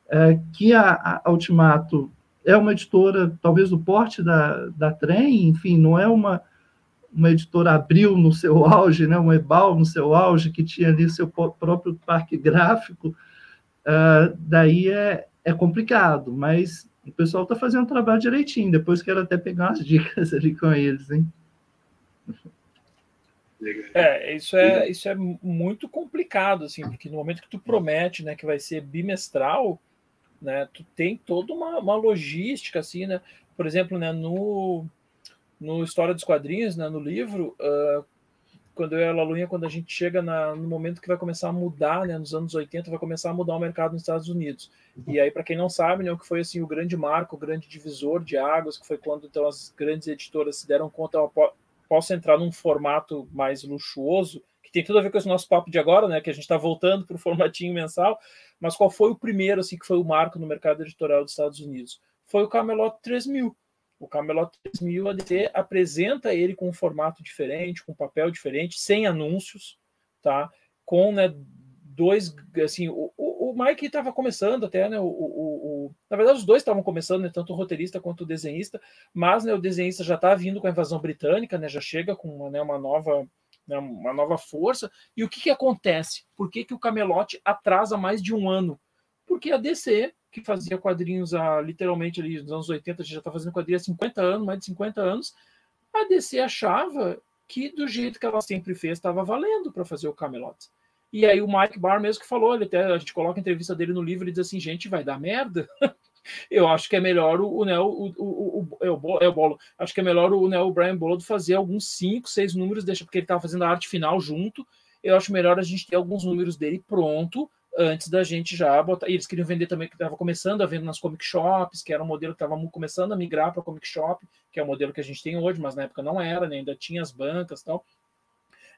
é, que a, a Ultimato é uma editora, talvez do porte da, da Trem, enfim, não é uma, uma editora Abril no seu auge, né, uma Ebal no seu auge, que tinha ali seu próprio parque gráfico, uh, daí é, é complicado, mas o pessoal está fazendo o trabalho direitinho, depois quero até pegar umas (laughs) dicas ali com eles, hein? É, isso é, isso é muito complicado, assim, porque no momento que tu promete, né, que vai ser bimestral, né, tu tem toda uma, uma logística, assim, né, por exemplo, né, no, no História dos Quadrinhos, né, no livro, uh, quando eu e a Laluinha, quando a gente chega na, no momento que vai começar a mudar, né, nos anos 80, vai começar a mudar o mercado nos Estados Unidos. E aí, para quem não sabe, né, o que foi assim o grande marco, o grande divisor de águas, que foi quando então as grandes editoras se deram conta, ó, posso entrar num formato mais luxuoso, que tem tudo a ver com esse nosso papo de agora, né, que a gente está voltando para o (laughs) formatinho mensal, mas qual foi o primeiro, assim, que foi o marco no mercado editorial dos Estados Unidos? Foi o Camelot 3000, o Camelot 3000 ADC apresenta ele com um formato diferente, com um papel diferente, sem anúncios, tá? Com né, dois, assim, o, o, Mike estava começando até, né? O, o, o, na verdade, os dois estavam começando, né, tanto o roteirista quanto o desenhista, mas né, o desenhista já está vindo com a invasão britânica, né? Já chega com uma, né, uma nova né, uma nova força. E o que, que acontece? Por que, que o Camelot atrasa mais de um ano? Porque a DC que fazia quadrinhos há literalmente ali nos anos 80, a gente já está fazendo quadrinhos há 50 anos, mais de 50 anos, a DC achava que do jeito que ela sempre fez estava valendo para fazer o Camelot. E aí o Mike Barr mesmo que falou, ele até a gente coloca a entrevista dele no livro e diz assim, gente, vai dar merda. (laughs) Eu acho que é melhor o, né, o, o, o, é o, é o Bolo. Acho que é melhor o, né, o Brian Bolland fazer alguns cinco, seis números, deixa porque ele estava fazendo a arte final junto. Eu acho melhor a gente ter alguns números dele pronto antes da gente já botar. E eles queriam vender também, que estava começando a vender nas comic shops, que era um modelo que estava começando a migrar para comic shop, que é o modelo que a gente tem hoje, mas na época não era, né? ainda tinha as bancas e tal.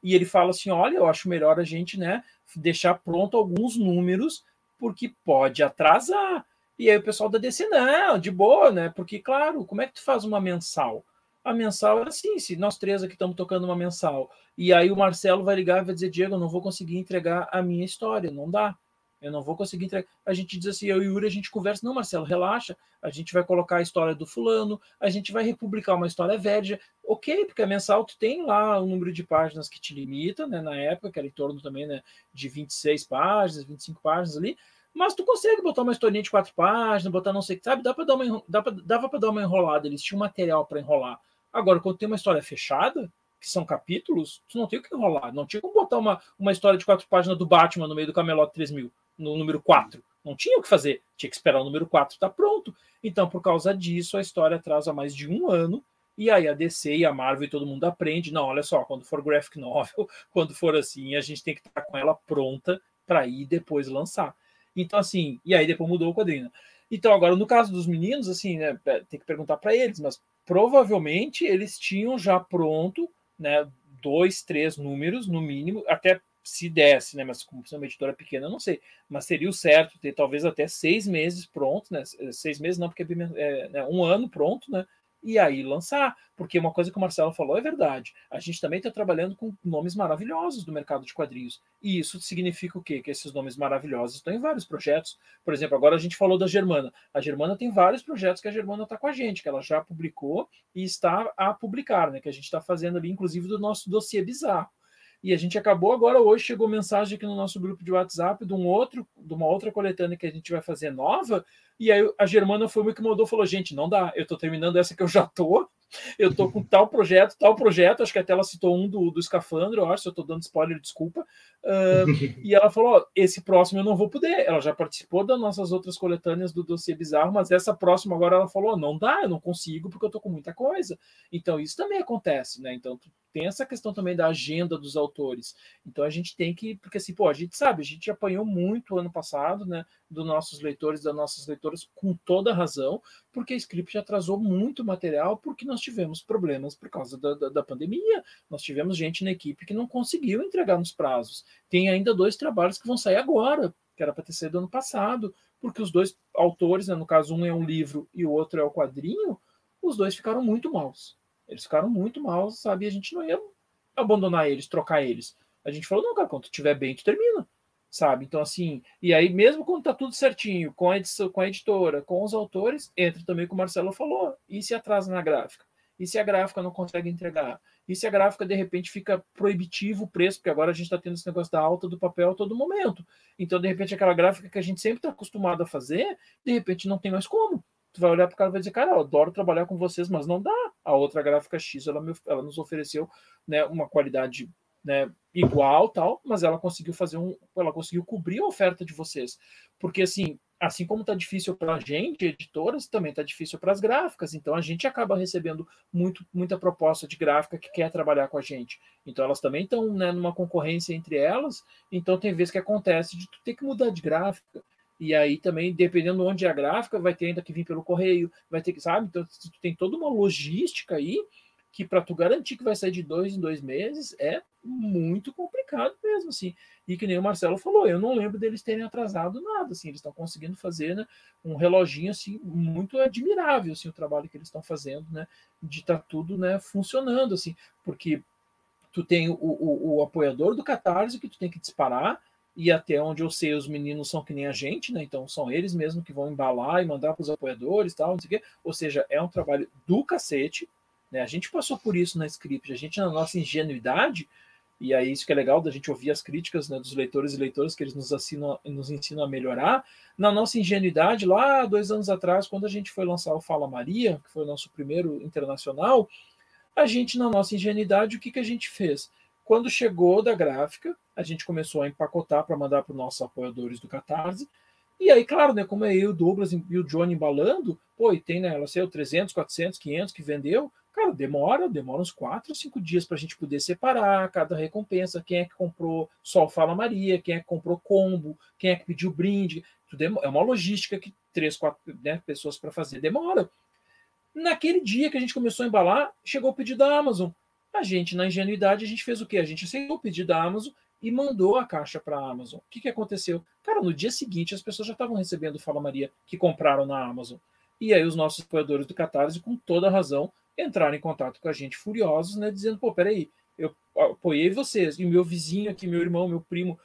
E ele fala assim: olha, eu acho melhor a gente né, deixar pronto alguns números, porque pode atrasar. E aí o pessoal da DC, não, de boa, né? Porque, claro, como é que tu faz uma mensal? A mensal é assim, se nós três aqui estamos tocando uma mensal, e aí o Marcelo vai ligar e vai dizer, Diego, eu não vou conseguir entregar a minha história, não dá eu não vou conseguir entregar. A gente diz assim, eu e o Yuri, a gente conversa, não, Marcelo, relaxa, a gente vai colocar a história do fulano, a gente vai republicar uma história velha, ok, porque a mensal tu tem lá o número de páginas que te limita, né, na época, que era em torno também, né, de 26 páginas, 25 páginas ali, Mas tu consegue botar uma historinha de quatro páginas, botar não sei o que, sabe? Dá pra dar uma, dá pra, dava para dar uma enrolada, eles tinham material para enrolar. Agora, quando tem uma história fechada, que são capítulos, tu não tem o que enrolar. Não tinha como botar uma, uma história de quatro páginas do Batman no meio do Camelot 3000, no número 4. Não tinha o que fazer. Tinha que esperar o número 4 estar tá pronto. Então, por causa disso, a história atrasa mais de um ano. E aí a DC e a Marvel e todo mundo aprende. Não, olha só, quando for graphic novel, (laughs) quando for assim, a gente tem que estar com ela pronta para ir depois lançar. Então, assim, e aí depois mudou o quadrinho. Então, agora, no caso dos meninos, assim, né, é, tem que perguntar para eles, mas provavelmente eles tinham já pronto, né, dois, três números, no mínimo, até se desse, né? Mas como sendo uma editora pequena, eu não sei. Mas seria o certo ter talvez até seis meses pronto, né? Seis meses não, porque é, é né, um ano pronto, né? e aí lançar, porque uma coisa que o Marcelo falou é verdade. A gente também está trabalhando com nomes maravilhosos do mercado de quadrinhos. E isso significa o quê? Que esses nomes maravilhosos estão em vários projetos. Por exemplo, agora a gente falou da Germana. A Germana tem vários projetos que a Germana está com a gente, que ela já publicou e está a publicar, né? Que a gente está fazendo ali, inclusive, do nosso dossiê bizarro. E a gente acabou agora hoje chegou mensagem aqui no nosso grupo de WhatsApp de um outro, de uma outra coletânea que a gente vai fazer nova, e aí a Germana foi uma que mandou falou: gente, não dá, eu estou terminando essa que eu já tô. Eu estou com tal projeto, tal projeto. Acho que até ela citou um do, do escafandro, eu acho. Se eu estou dando spoiler, desculpa. Uh, (laughs) e ela falou: esse próximo eu não vou poder. Ela já participou das nossas outras coletâneas do dossiê bizarro, mas essa próxima agora ela falou: não dá, eu não consigo porque eu estou com muita coisa. Então isso também acontece, né? Então tem essa questão também da agenda dos autores. Então a gente tem que, porque assim, pô, a gente sabe, a gente apanhou muito ano passado, né? Dos nossos leitores, das nossas leitoras, com toda razão, porque a Script atrasou muito material, porque nós tivemos problemas por causa da, da, da, pandemia. Nós tivemos gente na equipe que não conseguiu entregar nos prazos. Tem ainda dois trabalhos que vão sair agora, que era para ter sido ano passado, porque os dois autores, né, no caso, um é um livro e o outro é o quadrinho, os dois ficaram muito maus. Eles ficaram muito maus, sabe? E a gente não ia abandonar eles, trocar eles. A gente falou, não, cara, quando tu estiver bem, tu termina sabe? Então, assim, e aí, mesmo quando tá tudo certinho, com a, edição, com a editora, com os autores, entra também o que o Marcelo falou, e se atrasa na gráfica? E se a gráfica não consegue entregar? E se a gráfica, de repente, fica proibitivo o preço, porque agora a gente está tendo esse negócio da alta do papel a todo momento. Então, de repente, aquela gráfica que a gente sempre está acostumado a fazer, de repente não tem mais como. Tu vai olhar para o cara e vai dizer, cara, eu adoro trabalhar com vocês, mas não dá. A outra gráfica X, ela, me, ela nos ofereceu né, uma qualidade né, igual, tal, mas ela conseguiu fazer um, ela conseguiu cobrir a oferta de vocês, porque assim, assim como está difícil para a gente, editoras, também está difícil para as gráficas, então a gente acaba recebendo muito, muita proposta de gráfica que quer trabalhar com a gente, então elas também estão né, numa concorrência entre elas, então tem vezes que acontece de tu ter que mudar de gráfica, e aí também, dependendo de onde é a gráfica, vai ter ainda que vir pelo correio, vai ter que, sabe? Então, tem toda uma logística aí que para tu garantir que vai sair de dois em dois meses é muito complicado mesmo, assim. E que nem o Marcelo falou, eu não lembro deles terem atrasado nada, assim, eles estão conseguindo fazer né, um reloginho, assim, muito admirável, assim, o trabalho que eles estão fazendo, né, de estar tá tudo, né, funcionando, assim, porque tu tem o, o, o apoiador do Catarse que tu tem que disparar, e até onde eu sei, os meninos são que nem a gente, né? Então são eles mesmos que vão embalar e mandar para os apoiadores tal, não sei o quê. Ou seja, é um trabalho do cacete, né? A gente passou por isso na script, a gente, na nossa ingenuidade, e aí isso que é legal da gente ouvir as críticas né, dos leitores e leitoras que eles nos, assinam, nos ensinam a melhorar. Na nossa ingenuidade, lá dois anos atrás, quando a gente foi lançar o Fala Maria, que foi o nosso primeiro internacional, a gente, na nossa ingenuidade, o que, que a gente fez? Quando chegou da gráfica, a gente começou a empacotar para mandar para os nossos apoiadores do Catarse. E aí, claro, né, como é eu, o Douglas e o Johnny embalando, pô, e tem, né, ela sei, 300, 400, 500 que vendeu, Cara, demora, demora uns quatro, cinco dias para a gente poder separar cada recompensa, quem é que comprou só Fala Maria, quem é que comprou combo, quem é que pediu brinde. Tudo é uma logística que três, quatro né, pessoas para fazer demora. Naquele dia que a gente começou a embalar, chegou o pedido da Amazon. A gente, na ingenuidade, a gente fez o quê? A gente aceitou o pedido da Amazon e mandou a caixa para a Amazon. O que, que aconteceu? Cara, no dia seguinte as pessoas já estavam recebendo Fala Maria que compraram na Amazon. E aí os nossos apoiadores do Catarse, com toda razão, entraram em contato com a gente furiosos, né, dizendo, pô, peraí, eu apoiei vocês, e o meu vizinho aqui, meu irmão, meu primo,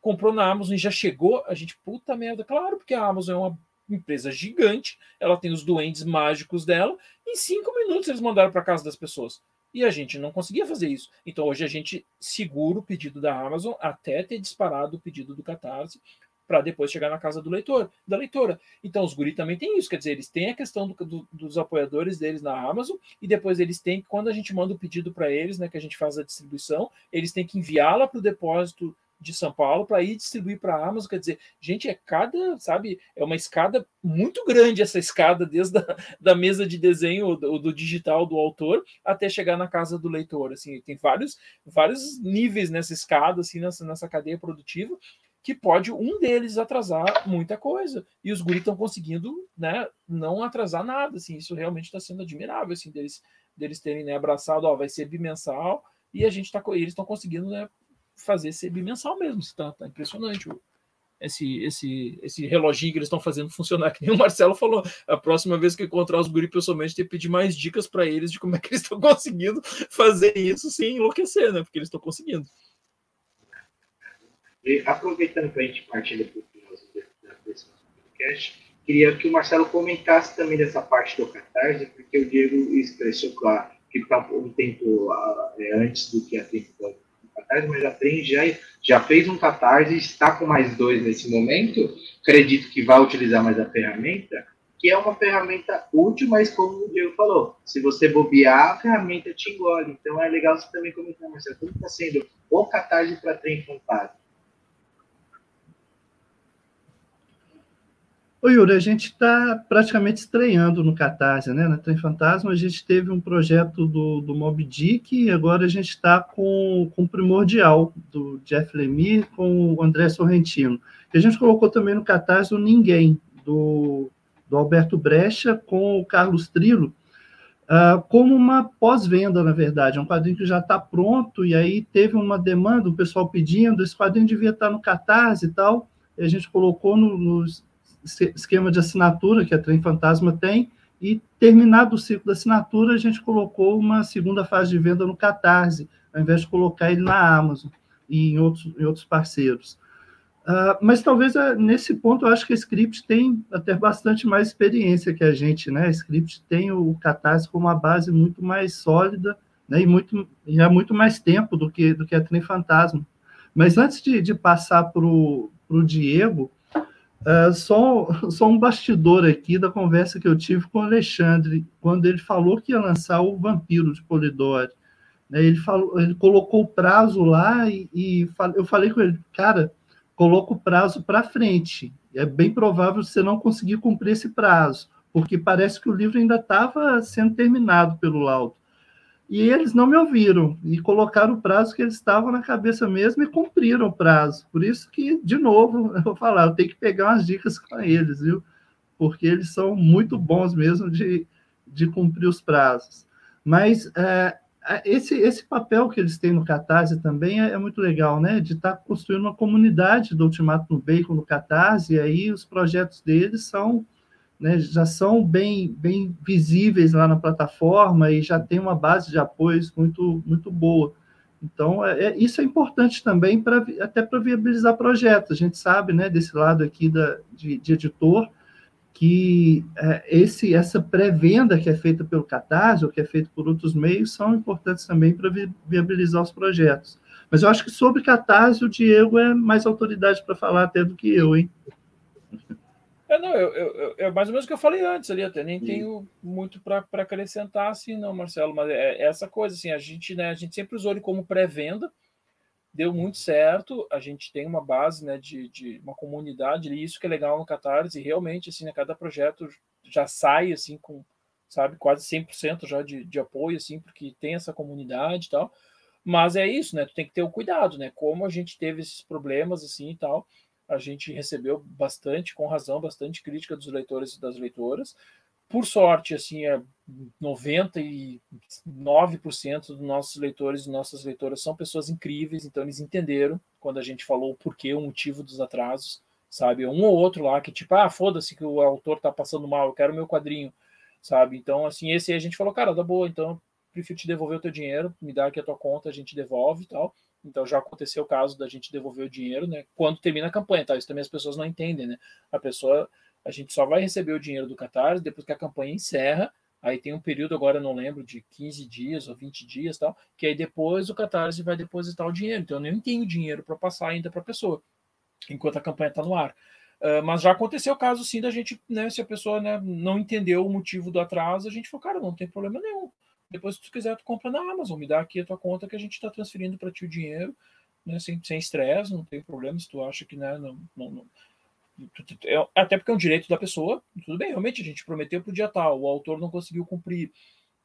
comprou na Amazon e já chegou, a gente, puta merda, claro, porque a Amazon é uma empresa gigante, ela tem os duendes mágicos dela, em cinco minutos eles mandaram para casa das pessoas. E a gente não conseguia fazer isso. Então hoje a gente segura o pedido da Amazon até ter disparado o pedido do Catarse, para depois chegar na casa do leitor, da leitora. Então os guri também tem isso, quer dizer, eles têm a questão do, do, dos apoiadores deles na Amazon e depois eles têm, quando a gente manda o pedido para eles, né, que a gente faz a distribuição, eles têm que enviá-la para o depósito de São Paulo para ir distribuir para a Amazon. Quer dizer, gente, é cada, sabe, é uma escada muito grande essa escada, desde a, da mesa de desenho do, do, digital do autor até chegar na casa do leitor. Assim, tem vários, vários níveis nessa escada, assim, nessa, nessa cadeia produtiva, que pode um deles atrasar muita coisa. E os guris estão conseguindo né, não atrasar nada. Assim, isso realmente está sendo admirável, assim, deles, deles terem né, abraçado, ó, vai ser bimensal, e a gente tá, eles estão conseguindo né, fazer ser bimensal mesmo. Está tá impressionante esse, esse, esse reloginho que eles estão fazendo funcionar. (laughs) Que nem o Marcelo falou. A próxima vez que encontrar os guri pessoalmente, tem que pedir mais dicas para eles de como é que eles estão (laughs) conseguindo fazer isso sem enlouquecer, né? Porque eles estão conseguindo. E, aproveitando para a gente partir do desse podcast, queria que o Marcelo comentasse também dessa parte do Catarse, porque o Diego expressou, claro, que para um tempo uh, antes do que a tempo Catarse, mas a Trem já, já fez um Catarse está com mais dois nesse momento. Acredito que vai utilizar mais a ferramenta, que é uma ferramenta útil, mas como o Diego falou, se você bobear, a ferramenta te engole. Então é legal você também comentar, Marcelo, como está sendo o Catarse para Trem Fantasma? Oi, Yuri, a gente está praticamente estreando no Catarse, né? Na Trem Fantasma, a gente teve um projeto do, do Mob Dick e agora a gente está com, com o Primordial, do Jeff Lemire com o André Sorrentino. E a gente colocou também no Catarse o Ninguém, do, do Alberto Brecha com o Carlos Trilo, uh, como uma pós-venda, na verdade. É um quadrinho que já está pronto e aí teve uma demanda, o pessoal pedindo, esse quadrinho devia estar tá no Catarse e tal, e a gente colocou no, nos esquema de assinatura que a Trem Fantasma tem, e terminado o ciclo da assinatura, a gente colocou uma segunda fase de venda no Catarse, ao invés de colocar ele na Amazon e em outros, em outros parceiros. Uh, mas talvez uh, nesse ponto eu acho que a Script tem até bastante mais experiência que a gente, né? A Script tem o Catarse como uma base muito mais sólida né? e, muito, e há muito mais tempo do que, do que a Trem Fantasma. Mas antes de, de passar para o Diego, Uh, só, só um bastidor aqui da conversa que eu tive com o Alexandre, quando ele falou que ia lançar o Vampiro de Polidori. Né, ele, falou, ele colocou o prazo lá e, e eu falei com ele, cara, coloca o prazo para frente. É bem provável você não conseguir cumprir esse prazo, porque parece que o livro ainda estava sendo terminado pelo laudo. E eles não me ouviram e colocaram o prazo que eles estavam na cabeça mesmo e cumpriram o prazo. Por isso que, de novo, (laughs) eu vou falar, eu tenho que pegar umas dicas com eles, viu? Porque eles são muito bons mesmo de, de cumprir os prazos. Mas é, esse, esse papel que eles têm no Catarse também é, é muito legal, né? De estar tá construindo uma comunidade do Ultimato no Bacon no Catarse, e aí os projetos deles são né, já são bem, bem visíveis lá na plataforma e já tem uma base de apoios muito, muito boa. Então, é, é isso é importante também para até para viabilizar projetos. A gente sabe, né, desse lado aqui da, de, de editor, que é, esse, essa pré-venda que é feita pelo Catarse ou que é feita por outros meios são importantes também para vi, viabilizar os projetos. Mas eu acho que sobre Catarse o Diego é mais autoridade para falar até do que eu, hein? É, não, eu, eu, é mais ou menos o que eu falei antes ali, até nem Sim. tenho muito para acrescentar assim, não, Marcelo, mas é, é, essa coisa, assim, a gente, né, a gente sempre usou ele como pré-venda, deu muito certo, a gente tem uma base, né, de, de uma comunidade, e isso que é legal no Catarse, e realmente, assim, né, cada projeto já sai, assim, com, sabe, quase 100% já de, de apoio, assim, porque tem essa comunidade e tal, mas é isso, né, tu tem que ter o cuidado, né, como a gente teve esses problemas, assim, e tal, a gente recebeu bastante, com razão, bastante crítica dos leitores e das leitoras. Por sorte, assim, é 99% dos nossos leitores e nossas leitoras são pessoas incríveis, então eles entenderam quando a gente falou o porquê, o motivo dos atrasos, sabe? Um ou outro lá que tipo, ah, foda-se que o autor tá passando mal, eu quero meu quadrinho, sabe? Então, assim, esse aí a gente falou, cara, dá boa, então prefiro te devolver o teu dinheiro, me dá aqui a tua conta, a gente devolve e tal. Então já aconteceu o caso da gente devolver o dinheiro, né? Quando termina a campanha, tá? Isso também as pessoas não entendem, né? A pessoa, a gente só vai receber o dinheiro do Catarse depois que a campanha encerra. Aí tem um período, agora não lembro, de 15 dias ou 20 dias tal, que aí depois o Catarse vai depositar o dinheiro. Então eu nem tenho dinheiro para passar ainda para a pessoa. enquanto a campanha está no ar. Uh, mas já aconteceu o caso sim da gente, né, se a pessoa né, não entendeu o motivo do atraso, a gente falou, cara, não tem problema nenhum. Depois, se tu quiser, tu compra na Amazon, me dá aqui a tua conta que a gente está transferindo para ti o dinheiro, né, sem estresse, não tem problema se tu acha que né, não, não, não é, até porque é um direito da pessoa, tudo bem, realmente a gente prometeu para o dia tal, o autor não conseguiu cumprir,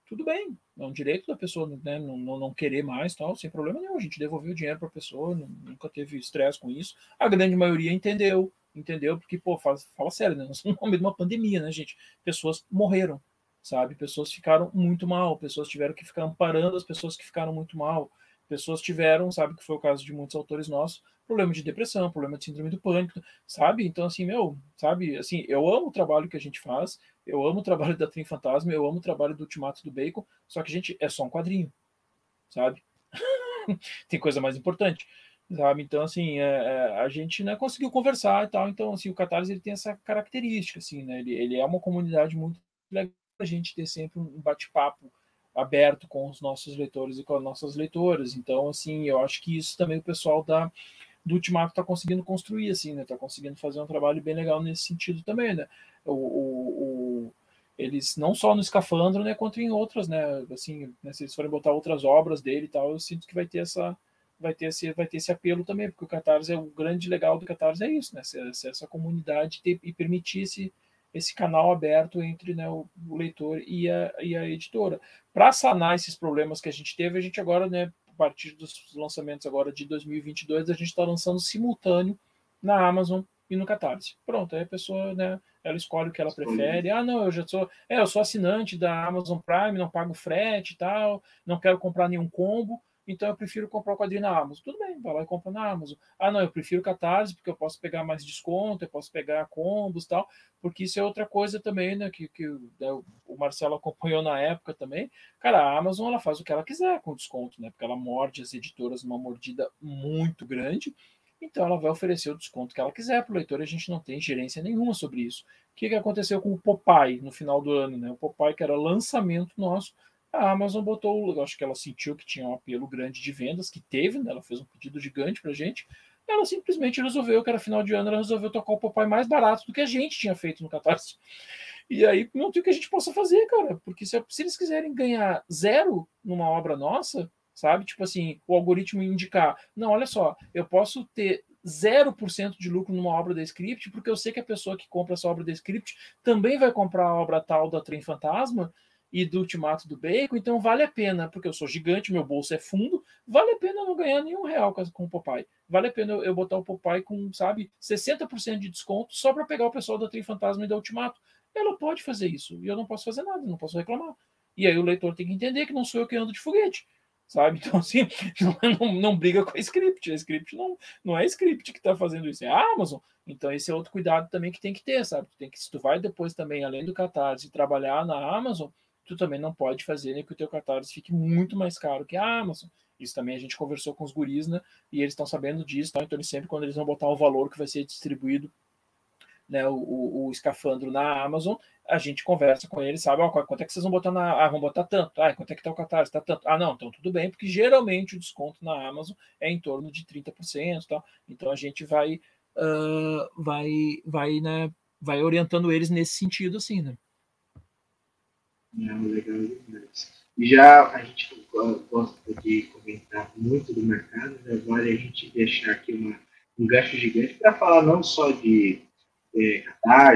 tudo bem, é um direito da pessoa né, não, não, não querer mais, tal, sem problema nenhum, a gente devolveu o dinheiro para a pessoa, nunca teve estresse com isso, a grande maioria entendeu, entendeu? Porque, pô, fala, fala sério, né? Nós estamos no meio de uma pandemia, né, gente? Pessoas morreram, sabe? Pessoas ficaram muito mal, pessoas tiveram que ficar amparando as pessoas que ficaram muito mal, pessoas tiveram, sabe, que foi o caso de muitos autores nossos, problema de depressão, problema de síndrome do pânico, sabe? Então, assim, meu, sabe, assim, eu amo o trabalho que a gente faz, eu amo o trabalho (laughs) da Trim Fantasma, eu amo o trabalho do Ultimato do Bacon, só que, gente, é só um quadrinho, sabe? (laughs) Tem coisa mais importante, sabe? Então, assim, é, é, a gente né, conseguiu conversar e tal, então, assim, o Catarse, ele tem essa característica, assim, né? Ele, ele é uma comunidade muito legal, a gente ter sempre um bate-papo aberto com os nossos leitores e com as nossas leitoras. Então, assim, eu acho que isso também o pessoal da, do Ultimato está conseguindo construir, assim, né? Está conseguindo fazer um trabalho bem legal nesse sentido também, né? O, o, o, eles não só no Escafandro, né, quanto em outras, né? Assim, né, se eles forem botar outras obras dele e tal, eu sinto que vai ter essa vai ter esse vai ter esse apelo também, porque o Catarse é o grande legal do Catarse é isso, né? Ser essa comunidade ter, e permitir esse esse canal aberto entre né, o, o, leitor e a, e a editora. Para sanar esses problemas que a gente teve, a gente agora, né, a partir dos lançamentos agora de 2022, a gente está lançando simultâneo na Amazon e no Catarse. Pronto, aí a pessoa, né, ela escolhe o que ela prefere. Ah, não, eu já sou, é, eu sou assinante da Amazon Prime, não pago frete e tal, não quero comprar nenhum combo então eu prefiro comprar o quadrinho na Amazon. Tudo bem, vai lá e compra na Amazon. Ah, não, eu prefiro Catarse, porque eu posso pegar mais desconto, eu posso pegar combos tal, porque isso é outra coisa também, né, que, que né, o Marcelo acompanhou na época também. Cara, a Amazon, ela faz o que ela quiser com desconto, né, porque ela morde as editoras numa mordida muito grande, então ela vai oferecer o desconto que ela quiser para o leitor, a gente não tem gerência nenhuma sobre isso. O que, que aconteceu com o Popeye no final do ano, né? O Popeye, que era lançamento nosso, a Amazon botou, acho que ela sentiu que tinha um apelo grande de vendas, que teve, né? ela fez um pedido gigante para gente. Ela simplesmente resolveu que era final de ano, ela resolveu tocar o papai mais barato do que a gente tinha feito no Catarse. E aí não tem o que a gente possa fazer, cara, porque se, se eles quiserem ganhar zero numa obra nossa, sabe? Tipo assim, o algoritmo indicar, não, olha só, eu posso ter 0% de lucro numa obra da script, porque eu sei que a pessoa que compra essa obra da script também vai comprar a obra tal da Trem Fantasma, e do Ultimato do Bacon, então vale a pena, porque eu sou gigante, meu bolso é fundo, vale a pena não ganhar nenhum real com o Popeye. Vale a pena eu botar o Popeye com, sabe, 60% de desconto só para pegar o pessoal da Tri Fantasma e da Ultimato. Ela pode fazer isso, e eu não posso fazer nada, não posso reclamar. E aí o leitor tem que entender que não sou eu que ando de foguete sabe? (laughs) Então, assim, não, não, não, briga com a script. A script não, não é a script que está fazendo isso, é a Amazon. Então, esse é outro cuidado também que tem que ter, sabe? tem que, se tu vai depois também, além do Catarse, trabalhar na Amazon, tu também não pode fazer né, que o teu catarse fique muito mais caro que a Amazon. Isso também a gente conversou com os guris, né? E eles estão sabendo disso, tá? então eles sempre, quando eles vão botar o valor que vai ser distribuído, né, o, o, o escafandro na Amazon, a gente conversa com eles, sabe? Ó, quanto é que vocês vão botar na. Ah, vão botar tanto. Ah, quanto é que tá o catarse? Tá tanto. Ah, não, então tudo bem, porque geralmente o desconto na Amazon é em torno de 30%, tá? Então a gente vai, uh, vai, vai, né, vai orientando eles nesse sentido, assim, né? Não, legal demais. Já a gente gosta de comentar muito do mercado, né? vale a gente deixar aqui uma, um gancho gigante para falar não só de é,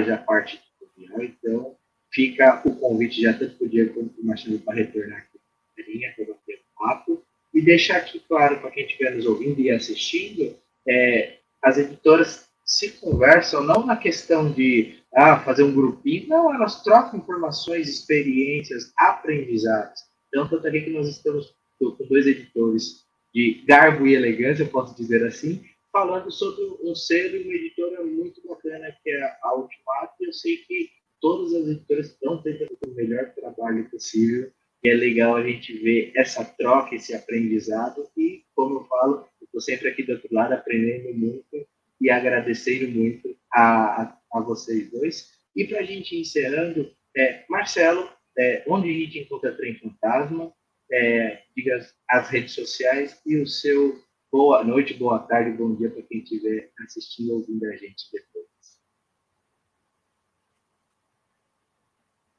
já parte editorial, então fica o convite já tanto para o Diego quanto para o Marcelo para retornar aqui na linha, para bater um papo, e deixar aqui claro para quem estiver nos ouvindo e assistindo, é, as editoras se conversam não na questão de ah, fazer um grupinho. Não, elas trocam informações, experiências, aprendizados. Então, tanto aqui que nós estamos com dois editores de garbo e elegância, eu posso dizer assim, falando sobre um ser e uma editora muito bacana, que é a Ultimato. Eu sei que todas as editoras estão tentando o melhor trabalho possível. E é legal a gente ver essa troca, esse aprendizado. E, como eu falo, estou sempre aqui do outro lado aprendendo muito e agradecendo muito a, a, a vocês dois. E para a gente ir encerrando, é, Marcelo, é, onde a gente encontra Trem Fantasma, é, diga as, as redes sociais e o seu boa noite, boa tarde, bom dia para quem estiver assistindo ou ouvindo a gente depois.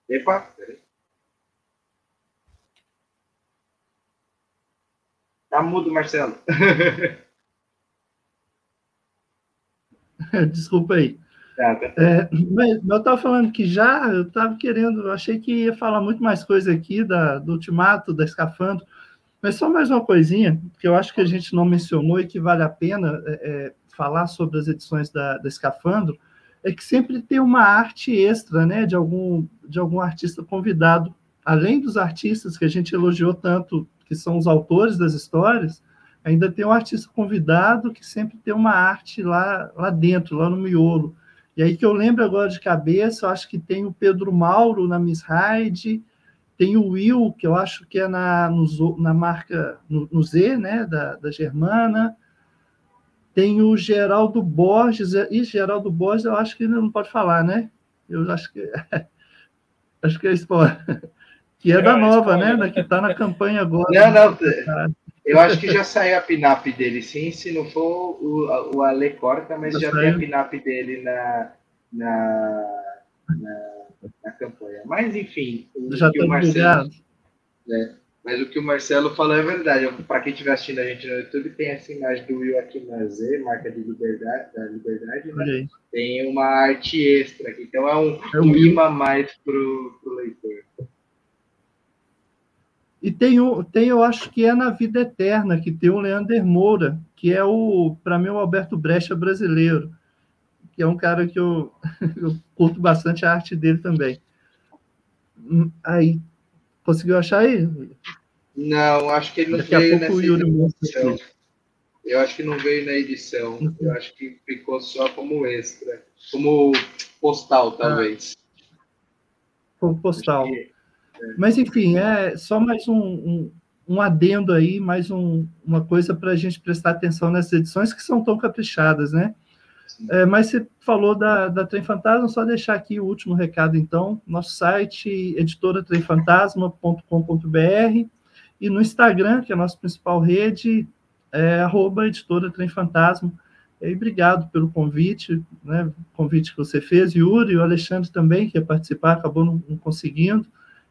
Epa, peraí. Tá mudo, Marcelo. (laughs) Desculpa aí. É, mas eu estava falando que já, eu estava querendo, eu achei que ia falar muito mais coisa aqui da, do Ultimato, da Escafandro, mas só mais uma coisinha, que eu acho que a gente não mencionou e que vale a pena é, é, falar sobre as edições da, da Escafandro, é que sempre tem uma arte extra, né, de algum, de algum artista convidado, além dos artistas que a gente elogiou tanto, que são os autores das histórias, ainda tem um artista convidado que sempre tem uma arte lá, lá dentro, lá no miolo. E aí que eu lembro agora de cabeça, eu acho que tem o Pedro Mauro na Miss Hyde, tem o Will, que eu acho que é na, no, na marca, no, no, Z, né, da, da Germana, tem o Geraldo Borges, e Geraldo Borges eu acho que ele não pode falar, né? Eu acho que (laughs) acho que é spoiler. (laughs) Que é, é da nova, né? né? Que está na campanha agora. Não, não. Eu acho que já saiu a pinap dele, sim. Se não for o, o Ale corta, mas já, já tem a pinap dele na, na, na, na, campanha. Mas, enfim, o já que o Marcelo. Né, mas o que o Marcelo falou é verdade. Para quem estiver assistindo a gente no YouTube, tem essa imagem do Will aqui na Z, marca de liberdade, da liberdade, né? Tem uma arte extra aqui. Então é um, é um imã mais para o leitor. E tem, um, tem, eu acho que é na Vida Eterna, que tem o Leander Moura, que é o, para mim, o Alberto Brecha brasileiro, que é um cara que eu, (laughs) eu curto bastante a arte dele também. Hum, aí, conseguiu achar aí? Não, acho que ele não Daqui veio nessa edição. Eu acho que não veio na edição. Uhum. Eu acho que ficou só como extra. Como postal, talvez. Ah, como postal. Que... Mas, enfim, é só mais um, um, um adendo aí, mais um, uma coisa para a gente prestar atenção nessas edições que são tão caprichadas, né? É, mas você falou da, da Trem Fantasma, só deixar aqui o último recado, então. Nosso site, editoratremfantasma.com.br e no Instagram, que é a nossa principal rede, é arroba editora Trem Fantasma. E obrigado pelo convite, né? convite que você fez, Yuri e o Alexandre também, que ia participar, acabou não, não conseguindo.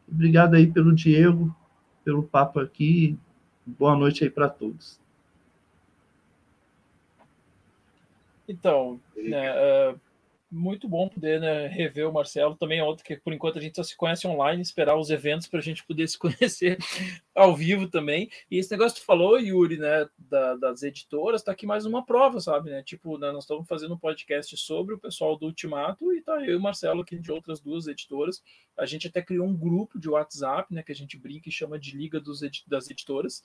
Obrigado aí pelo Diego, pelo papo aqui. Boa noite aí para todos. Então, né, uh, muito bom poder né, rever o Marcelo. Também é outro que, por enquanto, a gente só se conhece online, esperar os eventos para a gente poder se (laughs) conhecer ao vivo também. E esse negócio que tu falou, Yuri, né, da, das editoras, está aqui mais uma prova, sabe? Né? Tipo, né, nós estamos fazendo um podcast sobre o pessoal do Ultimato e tá eu e o Marcelo aqui de outras duas editoras. A gente até criou um grupo de WhatsApp, né, que a gente brinca e chama de Liga dos, das Editoras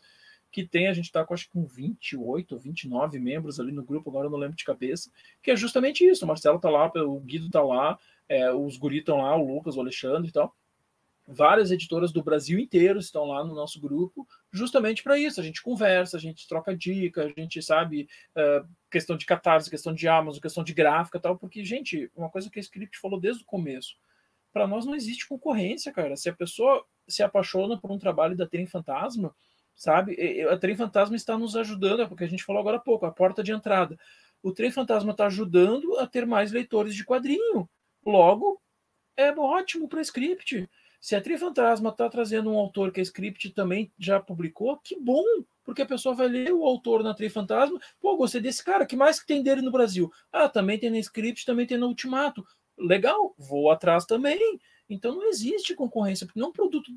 que tem, a gente está com acho que com 28 ou 29 membros ali no grupo, agora eu não lembro de cabeça, que é justamente isso. O Marcelo está lá, o Guido está lá, é, os guri estão lá, o Lucas, o Alexandre e tal. Várias editoras do Brasil inteiro estão lá no nosso grupo, justamente para isso. A gente conversa, a gente troca dica, a gente sabe uh, questão de catarse, questão de Amazon, questão de gráfica tal, porque, gente, uma coisa que a Script falou desde o começo, para nós não existe concorrência, cara. Se a pessoa se apaixona por um trabalho da Trem Fantasma, sabe? A Trem Fantasma está nos ajudando, é porque a gente falou agora há pouco, a porta de entrada. O Trem Fantasma está ajudando a ter mais leitores de quadrinho. Logo, é ótimo para script. Se a Trem Fantasma está trazendo um autor que a script também já publicou, que bom, porque a pessoa vai ler o autor na Trem Fantasma. Pô, gostei desse cara, que mais que tem dele no Brasil? Ah, também tem na script, também tem no Ultimato. Legal, vou atrás também. Então não existe concorrência, porque não é um produto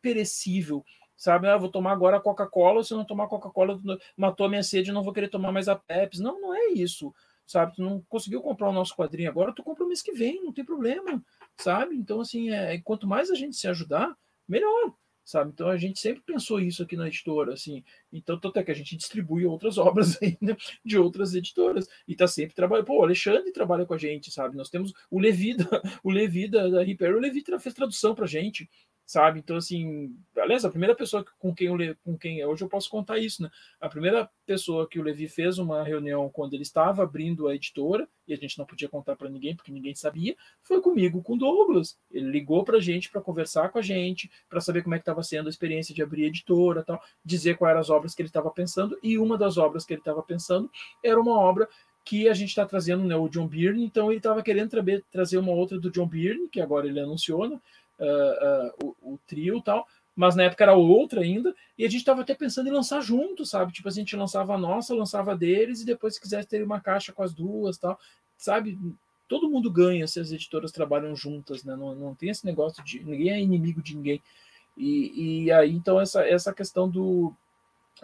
perecível sabe? Ah, vou tomar agora a Coca-Cola, se não tomar Coca-Cola, matou a minha sede, não vou querer tomar mais a Pepsi. Não, não é isso, sabe? Tu não conseguiu comprar o nosso quadrinho agora, tu compra o mês que vem, não tem problema, sabe? Então, assim, é, quanto mais a gente se ajudar, melhor, sabe? Então, a gente sempre pensou isso aqui na editora, assim. Então, tanto é que a gente distribui outras (laughs) obras ainda de outras editoras e tá sempre trabalhando. Pô, o Alexandre trabalha com a gente, sabe? Nós temos o Levi, da, o Levi da, Repair, o Levi fez tradução pra gente, sabe? Então, assim, aliás, a primeira pessoa com quem, eu, com quem hoje eu posso contar isso, né? A primeira pessoa que o Levi fez uma reunião quando ele estava abrindo a editora, e a gente não podia contar para ninguém, porque ninguém sabia, foi comigo, com Douglas. Ele ligou para a gente para conversar com a gente, para saber como é que estava sendo a experiência de abrir a editora, tal, dizer quais eram as obras que ele estava pensando, e uma das obras que ele estava pensando era uma obra que a gente está trazendo né, o John Byrne, então ele estava querendo tra trazer uma outra do John Byrne, que agora ele anunciou, né, uh, uh, o, o, trio e tal, mas na época era outra ainda, e a gente estava até pensando em lançar junto, sabe? Tipo, a gente lançava a nossa, lançava a deles, e depois, se quisesse ter uma caixa com as duas tal, sabe? Todo mundo ganha se as editoras trabalham juntas, né? Não, não tem esse negócio de ninguém é inimigo de ninguém. E, e aí, então, essa, essa questão do,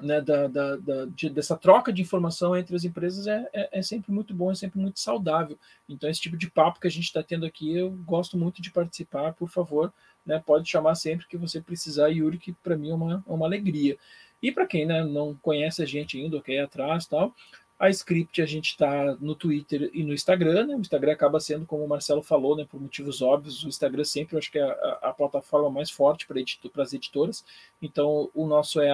né, da, da, da de, dessa troca de informação entre as empresas é, é, é, sempre muito bom, é sempre muito saudável. Então, esse tipo de papo que a gente está tendo aqui, eu gosto muito de participar, por favor, né, pode chamar sempre que você precisar, Yuri, que para mim é uma, é uma alegria. E para quem né, não conhece a gente ainda, quer ir atrás tal, a Script a gente está no Twitter e no Instagram, né? O Instagram acaba sendo, como o Marcelo falou, né, por motivos óbvios, o Instagram sempre eu acho que é a, a plataforma mais forte para edito, as editoras. Então o nosso é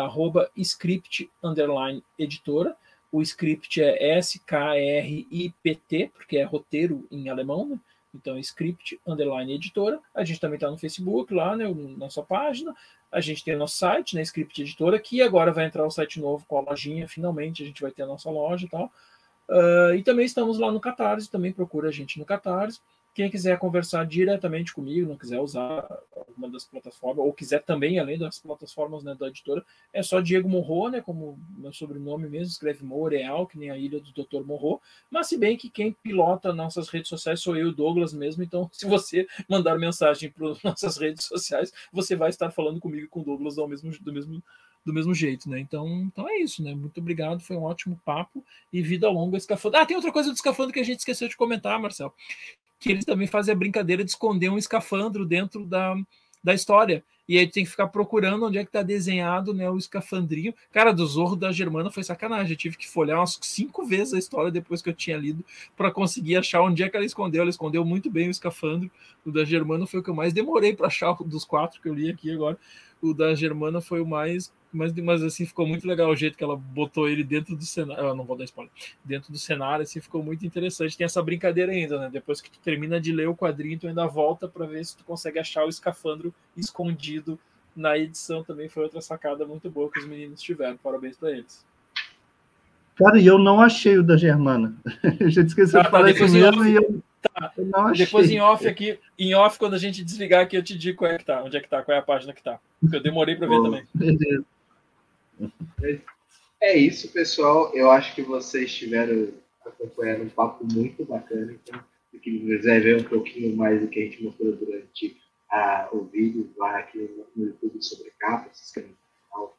script underline editora. O script é S-K-R-I-P-T, porque é roteiro em alemão, né? Então, script underline editora. A gente também está no Facebook, lá, né? Nossa página. A gente tem o nosso site, né, Script Editora, que agora vai entrar o site novo com a lojinha, finalmente a gente vai ter a nossa loja e tal. Uh, e também estamos lá no Catarse, também procura a gente no Catarse. Quem quiser conversar diretamente comigo, não quiser usar alguma das plataformas, ou quiser também, além das plataformas né, da editora, é só Diego Morro, né, como meu sobrenome mesmo, escreve Moreal, que nem a ilha do Dr. Morro. Mas se bem que quem pilota nossas redes sociais sou eu Douglas mesmo, então (laughs) se você mandar mensagem para nossas redes sociais, você vai estar falando comigo e com o Douglas do mesmo, do mesmo do mesmo jeito, né? Então, então é isso, né? Muito obrigado, foi um ótimo papo e vida longa escafandro. Ah, tem outra coisa do escafandro que a gente esqueceu de comentar, Marcel que eles também fazem a brincadeira de esconder um escafandro dentro da, da história. E aí tem que ficar procurando onde é que está desenhado né, o escafandrinho. Cara, do Zorro da Germana foi sacanagem. Eu tive que folhear umas cinco vezes a história depois que eu tinha lido para conseguir achar onde é que ela escondeu. Ela escondeu muito bem o escafandro. O da Germana foi o que eu mais demorei para achar dos quatro que eu li aqui agora o da Germana foi o mais, mas, mas assim ficou muito legal o jeito que ela botou ele dentro do cenário. Eu não vou dar spoiler. Dentro do cenário, assim ficou muito interessante. Tem essa brincadeira ainda, né? Depois que tu termina de ler o quadrinho, tu ainda volta para ver se tu consegue achar o escafandro escondido na edição. Também foi outra sacada muito boa que os meninos tiveram. Parabéns para eles. Cara, e eu não achei o da Germana. A gente esqueceu ah, de tá, falar isso mesmo e eu Tá. Depois em off aqui, em off, quando a gente desligar aqui, eu te digo qual é que tá, onde é que tá, qual é a página que tá. Porque eu demorei para ver oh, também. Beleza. É isso, pessoal. Eu acho que vocês estiveram acompanhando um papo muito bacana. Então, se quiser ver um pouquinho mais do que a gente mostrou durante a, o vídeo, vai aqui no, no YouTube sobre capa, se inscreve no canal,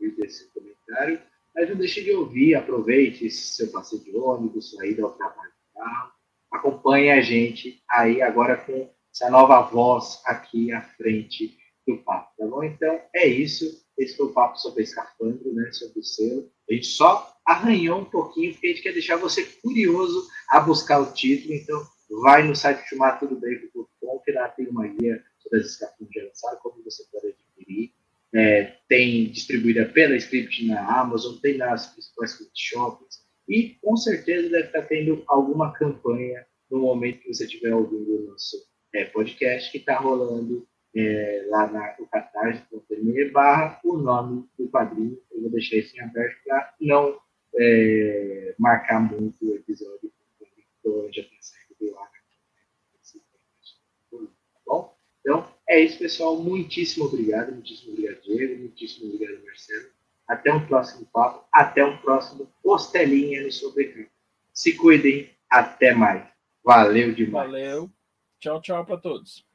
vídeo, esse comentário. Mas não deixe de ouvir, aproveite seu passeio de ônibus, saída ao trabalho do carro acompanhe a gente aí agora com essa nova voz aqui à frente do papo, tá bom? Então, é isso. Esse foi o papo sobre escafandro, né? Sobre o selo. A gente só arranhou um pouquinho, porque a gente quer deixar você curioso a buscar o título. Então, vai no site chumatudobem.com, que lá tem uma guia sobre as já lançadas, como você pode adquirir. É, tem distribuída pela Script na Amazon, tem nas principais shoppings e com certeza deve estar tendo alguma campanha no momento que você estiver ouvindo o nosso é, podcast, que está rolando é, lá na, catarse.me barra o nome do quadrinho. Eu vou deixar isso em aberto para não é, marcar muito o episódio, já ar. Tá bom? Então, é isso, pessoal. Muitíssimo obrigado. Muitíssimo obrigado, Diego. Muitíssimo obrigado, Marcelo. Até um próximo papo, até um próximo Costelinha no Sobrecampo. Se cuidem, até mais. Valeu demais. Valeu. Tchau, tchau para todos.